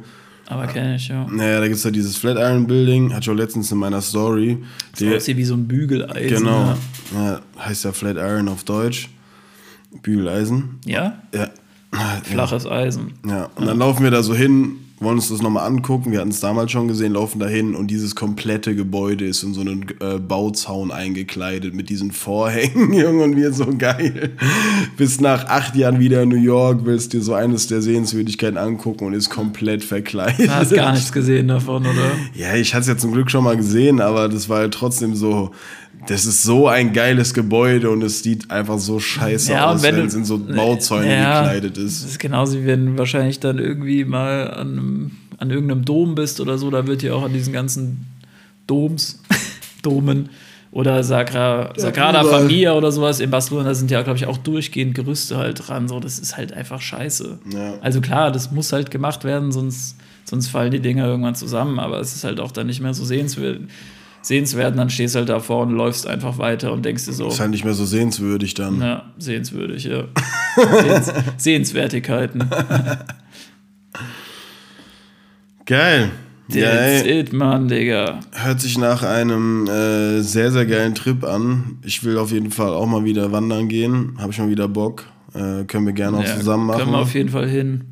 Aber kenne ich, ja. Naja, da gibt es ja dieses Flatiron Building, hatte ich auch letztens in meiner Story. Das die, aussieht wie so ein Bügeleisen. Genau. Ja, heißt ja Flatiron auf Deutsch. Bügeleisen. Ja? Ja. Flaches Eisen. Ja, und dann laufen wir da so hin, wollen uns das nochmal angucken. Wir hatten es damals schon gesehen, laufen dahin und dieses komplette Gebäude ist in so einen äh, Bauzaun eingekleidet mit diesen Vorhängen, [laughs] Junge, und wir so geil. Bis nach acht Jahren wieder in New York willst dir so eines der Sehenswürdigkeiten angucken und ist komplett verkleidet. Du hast gar [laughs] nichts gesehen davon, oder? Ja, ich hatte es ja zum Glück schon mal gesehen, aber das war halt trotzdem so, das ist so ein geiles Gebäude und es sieht einfach so scheiße ja, aus, wenn, wenn es in so Bauzäune ja, gekleidet ist. Das ist genauso wie wenn du wahrscheinlich dann irgendwie mal an, an irgendeinem Dom bist oder so, da wird ja auch an diesen ganzen Doms, [laughs] Domen oder Sagra, Sagrada ja, Familia oder sowas in Barcelona, da sind ja, glaube ich, auch durchgehend Gerüste halt dran. So, das ist halt einfach scheiße. Ja. Also klar, das muss halt gemacht werden, sonst, sonst fallen die Dinger irgendwann zusammen, aber es ist halt auch dann nicht mehr so sehenswert sehenswert, dann stehst du halt davor und läufst einfach weiter und denkst dir so. Ist halt nicht mehr so sehenswürdig dann. Ja, sehenswürdig, ja. Sehens [laughs] Sehenswertigkeiten. Geil. That's ja, it, Mann, Digga. Hört sich nach einem äh, sehr, sehr geilen Trip an. Ich will auf jeden Fall auch mal wieder wandern gehen. Habe ich mal wieder Bock. Äh, können wir gerne auch ja, zusammen machen. Können wir auf jeden Fall hin.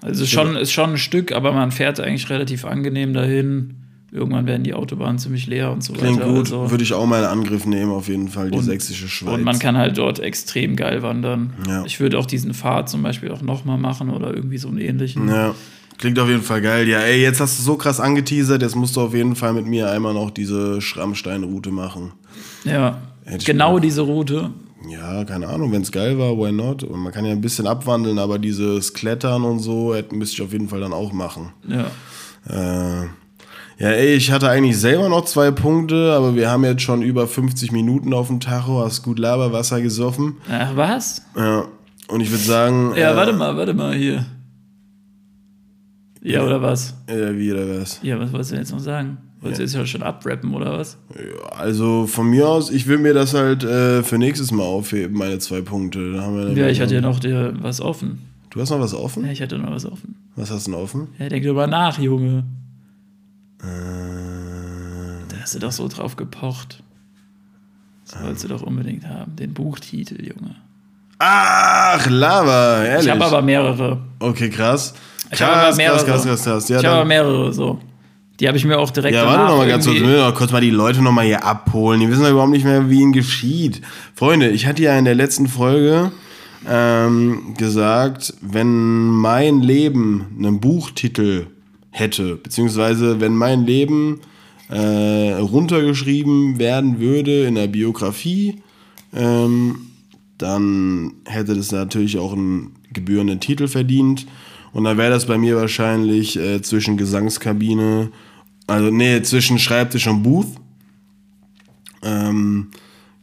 Also schon, ist schon ein Stück, aber man fährt eigentlich relativ angenehm dahin. Irgendwann werden die Autobahnen ziemlich leer und so Klingt weiter. gut, also, würde ich auch mal in Angriff nehmen, auf jeden Fall, die und, sächsische Schweiz. Und man kann halt dort extrem geil wandern. Ja. Ich würde auch diesen Pfad zum Beispiel auch nochmal machen oder irgendwie so einen ähnlichen. Ja, klingt auf jeden Fall geil. Ja, ey, jetzt hast du so krass angeteasert, jetzt musst du auf jeden Fall mit mir einmal noch diese Schrammstein-Route machen. Ja, genau diese Route. Ja, keine Ahnung, wenn es geil war, why not? Und man kann ja ein bisschen abwandeln, aber dieses Klettern und so müsste ich auf jeden Fall dann auch machen. Ja. Äh, ja, ey, ich hatte eigentlich selber noch zwei Punkte, aber wir haben jetzt schon über 50 Minuten auf dem Tacho, hast gut Laberwasser gesoffen. Ach, was? Ja, und ich würde sagen. Ja, äh, warte mal, warte mal, hier. Ja, oder was? Ja, wie oder was? Ja, was wolltest du jetzt noch sagen? Wolltest ja. du jetzt schon abrappen oder was? Ja, also von mir aus, ich will mir das halt äh, für nächstes Mal aufheben, meine zwei Punkte. Ja, ich hatte ja noch dir was offen. Du hast noch was offen? Ja, ich hatte noch was offen. Was hast du denn offen? Ja, denk drüber nach, Junge. Äh, da hast du doch so drauf gepocht. Das wolltest du doch unbedingt haben. Den Buchtitel, Junge. Ach, Lava, ehrlich. Ich habe aber mehrere. Okay, krass. Ich habe aber mehrere. Krass, krass, krass, Ja, ich habe aber mehrere, so. Die habe ich mir auch direkt Ja, warte noch mal ganz kurz. Wir noch kurz mal die Leute noch mal hier abholen. Die wissen ja überhaupt nicht mehr, wie ihnen geschieht. Freunde, ich hatte ja in der letzten Folge ähm, gesagt, wenn mein Leben einen Buchtitel hätte. Beziehungsweise, wenn mein Leben äh, runtergeschrieben werden würde in der Biografie, ähm, dann hätte das natürlich auch einen gebührenden Titel verdient. Und dann wäre das bei mir wahrscheinlich äh, zwischen Gesangskabine, also nee, zwischen Schreibtisch und Booth. Ähm,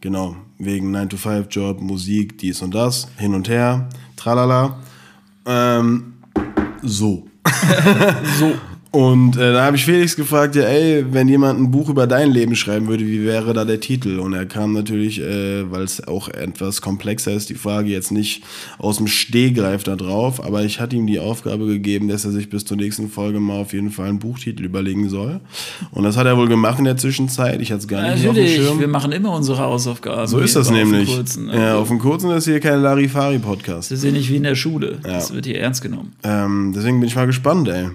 genau, wegen 9-to-5-Job, Musik, dies und das, hin und her, tralala. Ähm, so. So. Und äh, da habe ich Felix gefragt, ja, ey, wenn jemand ein Buch über dein Leben schreiben würde, wie wäre da der Titel? Und er kam natürlich, äh, weil es auch etwas komplexer ist, die Frage jetzt nicht aus dem Stehgreif da drauf, aber ich hatte ihm die Aufgabe gegeben, dass er sich bis zur nächsten Folge mal auf jeden Fall einen Buchtitel überlegen soll. Und das hat er wohl gemacht in der Zwischenzeit. Ich hatte es gar nicht Natürlich, auf dem Schirm. wir machen immer unsere Hausaufgaben. So ist das nämlich. Auf kurzen, also. Ja, auf dem kurzen ist hier kein Larifari-Podcast. Das ist ja nicht wie in der Schule. Ja. Das wird hier ernst genommen. Ähm, deswegen bin ich mal gespannt, ey.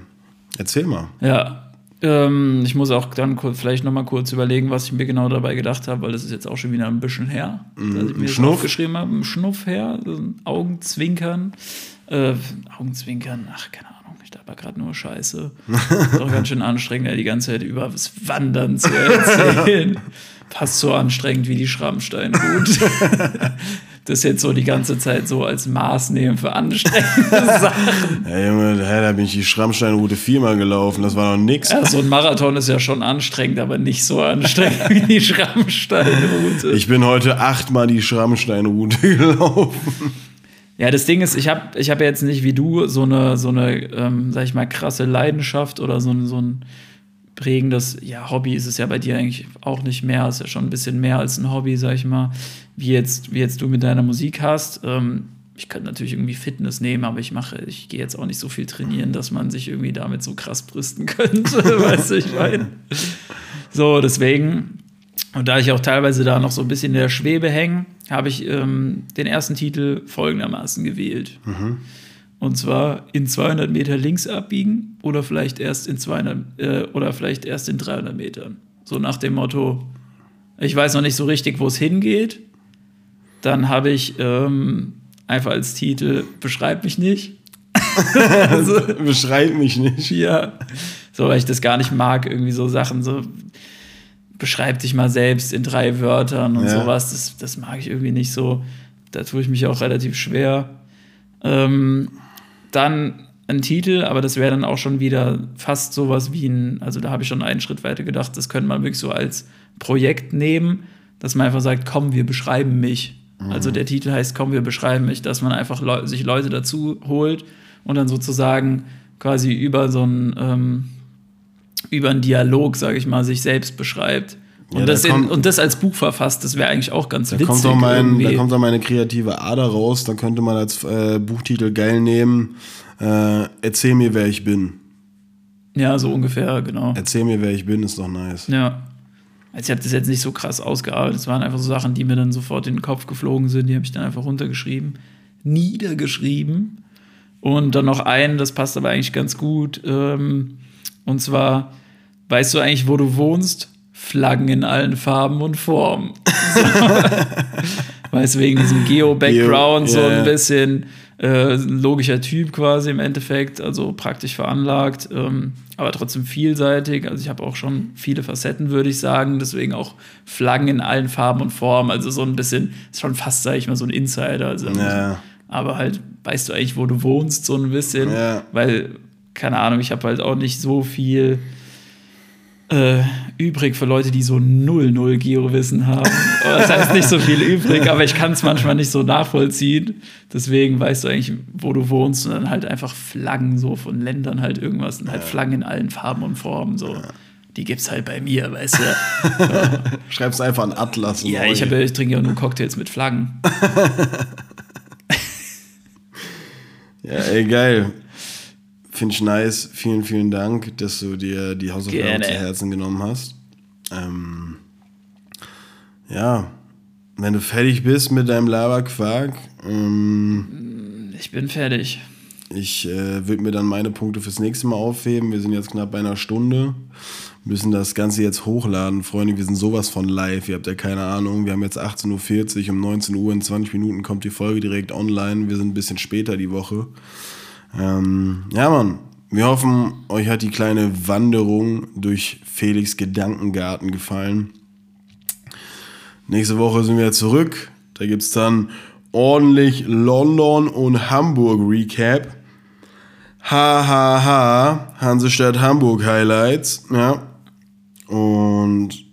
Erzähl mal. Ja. Ähm, ich muss auch dann vielleicht noch mal kurz überlegen, was ich mir genau dabei gedacht habe, weil das ist jetzt auch schon wieder ein bisschen her, mm, dass ich mir Schnuff geschrieben habe. Ein Schnuff her, Augenzwinkern. Äh, Augenzwinkern, ach, keine Ahnung, ich dachte gerade nur Scheiße. ist auch ganz schön anstrengend, die ganze Zeit über das Wandern zu erzählen. [laughs] Fast so anstrengend wie die Schrammsteingut. [laughs] das jetzt so die ganze Zeit so als Maß nehmen für anstrengende [laughs] Sachen. Ja, Junge, da bin ich die Schrammsteinroute viermal gelaufen, das war noch nix. Ja, so ein Marathon ist ja schon anstrengend, aber nicht so anstrengend wie die Schrammsteinroute. Ich bin heute achtmal die Schrammsteinroute [laughs] gelaufen. Ja, das Ding ist, ich habe ich hab jetzt nicht wie du so eine, so eine ähm, sag ich mal, krasse Leidenschaft oder so, so ein prägendes, ja, Hobby ist es ja bei dir eigentlich auch nicht mehr, ist ja schon ein bisschen mehr als ein Hobby, sag ich mal, wie jetzt, wie jetzt du mit deiner Musik hast. Ähm, ich könnte natürlich irgendwie Fitness nehmen, aber ich mache, ich gehe jetzt auch nicht so viel trainieren, dass man sich irgendwie damit so krass brüsten [laughs] könnte, weißt du, ich meine. So, deswegen, und da ich auch teilweise da noch so ein bisschen in der Schwebe hänge, habe ich ähm, den ersten Titel folgendermaßen gewählt. Mhm. Und zwar in 200 Meter links abbiegen oder vielleicht erst in 200 äh, oder vielleicht erst in 300 Metern. So nach dem Motto, ich weiß noch nicht so richtig, wo es hingeht. Dann habe ich ähm, einfach als Titel Beschreib mich nicht. [laughs] also, Beschreib mich nicht. Ja. So, weil ich das gar nicht mag, irgendwie so Sachen, so beschreib dich mal selbst in drei Wörtern und ja. sowas. Das, das mag ich irgendwie nicht so. Da tue ich mich auch relativ schwer. Ähm, dann ein Titel, aber das wäre dann auch schon wieder fast sowas wie ein, also da habe ich schon einen Schritt weiter gedacht, das könnte man wirklich so als Projekt nehmen, dass man einfach sagt, komm, wir beschreiben mich. Mhm. Also der Titel heißt, komm, wir beschreiben mich, dass man einfach Le sich Leute dazu holt und dann sozusagen quasi über so ein, ähm, über einen Dialog, sage ich mal, sich selbst beschreibt. Und, ja, das in, und das als Buch verfasst, das wäre eigentlich auch ganz da witzig. Kommt auch mein, da kommt auch meine kreative Ader raus. Da könnte man als äh, Buchtitel geil nehmen. Äh, erzähl mir, wer ich bin. Ja, so ungefähr, genau. Erzähl mir, wer ich bin, ist doch nice. Ja. Also ich habe das jetzt nicht so krass ausgearbeitet. Es waren einfach so Sachen, die mir dann sofort in den Kopf geflogen sind. Die habe ich dann einfach runtergeschrieben, niedergeschrieben. Und dann noch einen, das passt aber eigentlich ganz gut. Ähm, und zwar, weißt du eigentlich, wo du wohnst? Flaggen in allen Farben und Formen. [laughs] weißt du, wegen diesem Geo-Background Geo, yeah. so ein bisschen äh, logischer Typ quasi im Endeffekt, also praktisch veranlagt, ähm, aber trotzdem vielseitig. Also ich habe auch schon viele Facetten, würde ich sagen. Deswegen auch Flaggen in allen Farben und Formen. Also so ein bisschen, ist schon fast, sage ich mal, so ein Insider. Also, ja. Aber halt, weißt du eigentlich, wo du wohnst, so ein bisschen. Ja. Weil, keine Ahnung, ich habe halt auch nicht so viel äh, übrig für Leute, die so null, null Geo-Wissen haben. [laughs] das heißt nicht so viel übrig, aber ich kann es manchmal nicht so nachvollziehen. Deswegen weißt du eigentlich, wo du wohnst und dann halt einfach Flaggen so von Ländern halt irgendwas und halt Flaggen in allen Farben und Formen so. Ja. Die gibt's halt bei mir, weißt du. [laughs] Ja. Schreib's einfach an Atlas. Ja, ich, hab, ich trinke ja nur Cocktails mit Flaggen. [laughs] ja, ey, geil. Finde ich nice. Vielen, vielen Dank, dass du dir die Hausaufgaben zu Herzen genommen hast. Ähm, ja, wenn du fertig bist mit deinem Laberquark. Ähm, ich bin fertig. Ich äh, würde mir dann meine Punkte fürs nächste Mal aufheben. Wir sind jetzt knapp bei einer Stunde. Müssen das Ganze jetzt hochladen. Freunde, wir sind sowas von live. Ihr habt ja keine Ahnung. Wir haben jetzt 18.40 Uhr. Um 19 Uhr in 20 Minuten kommt die Folge direkt online. Wir sind ein bisschen später die Woche. Ähm, ja, Mann. Wir hoffen, euch hat die kleine Wanderung durch Felix Gedankengarten gefallen. Nächste Woche sind wir zurück. Da gibt es dann ordentlich London und Hamburg Recap. Ha ha ha, Hansestadt Hamburg Highlights. Ja. Und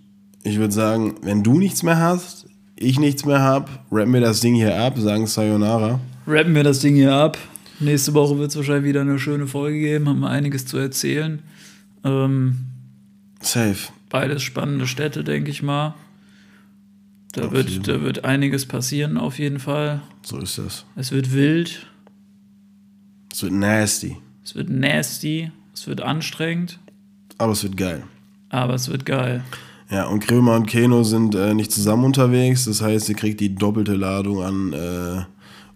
ich würde sagen, wenn du nichts mehr hast, ich nichts mehr habe, rappen wir das Ding hier ab, sagen Sayonara. Rappen wir das Ding hier ab. Nächste Woche wird es wahrscheinlich wieder eine schöne Folge geben, haben wir einiges zu erzählen. Ähm, Safe. Beides spannende Städte, denke ich mal. Da wird, da wird einiges passieren, auf jeden Fall. So ist das. Es wird wild. Es wird nasty. Es wird nasty. Es wird anstrengend. Aber es wird geil. Aber es wird geil. Ja, und Krömer und Keno sind äh, nicht zusammen unterwegs. Das heißt, ihr kriegt die doppelte Ladung an äh,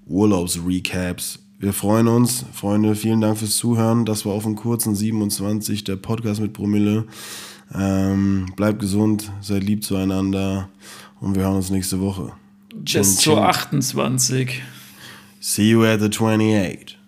Urlaubsrecaps wir freuen uns. Freunde, vielen Dank fürs Zuhören. Das war auf dem kurzen 27 der Podcast mit Promille. Ähm, bleibt gesund, seid lieb zueinander und wir hören uns nächste Woche. Just zur 28. See you at the 28.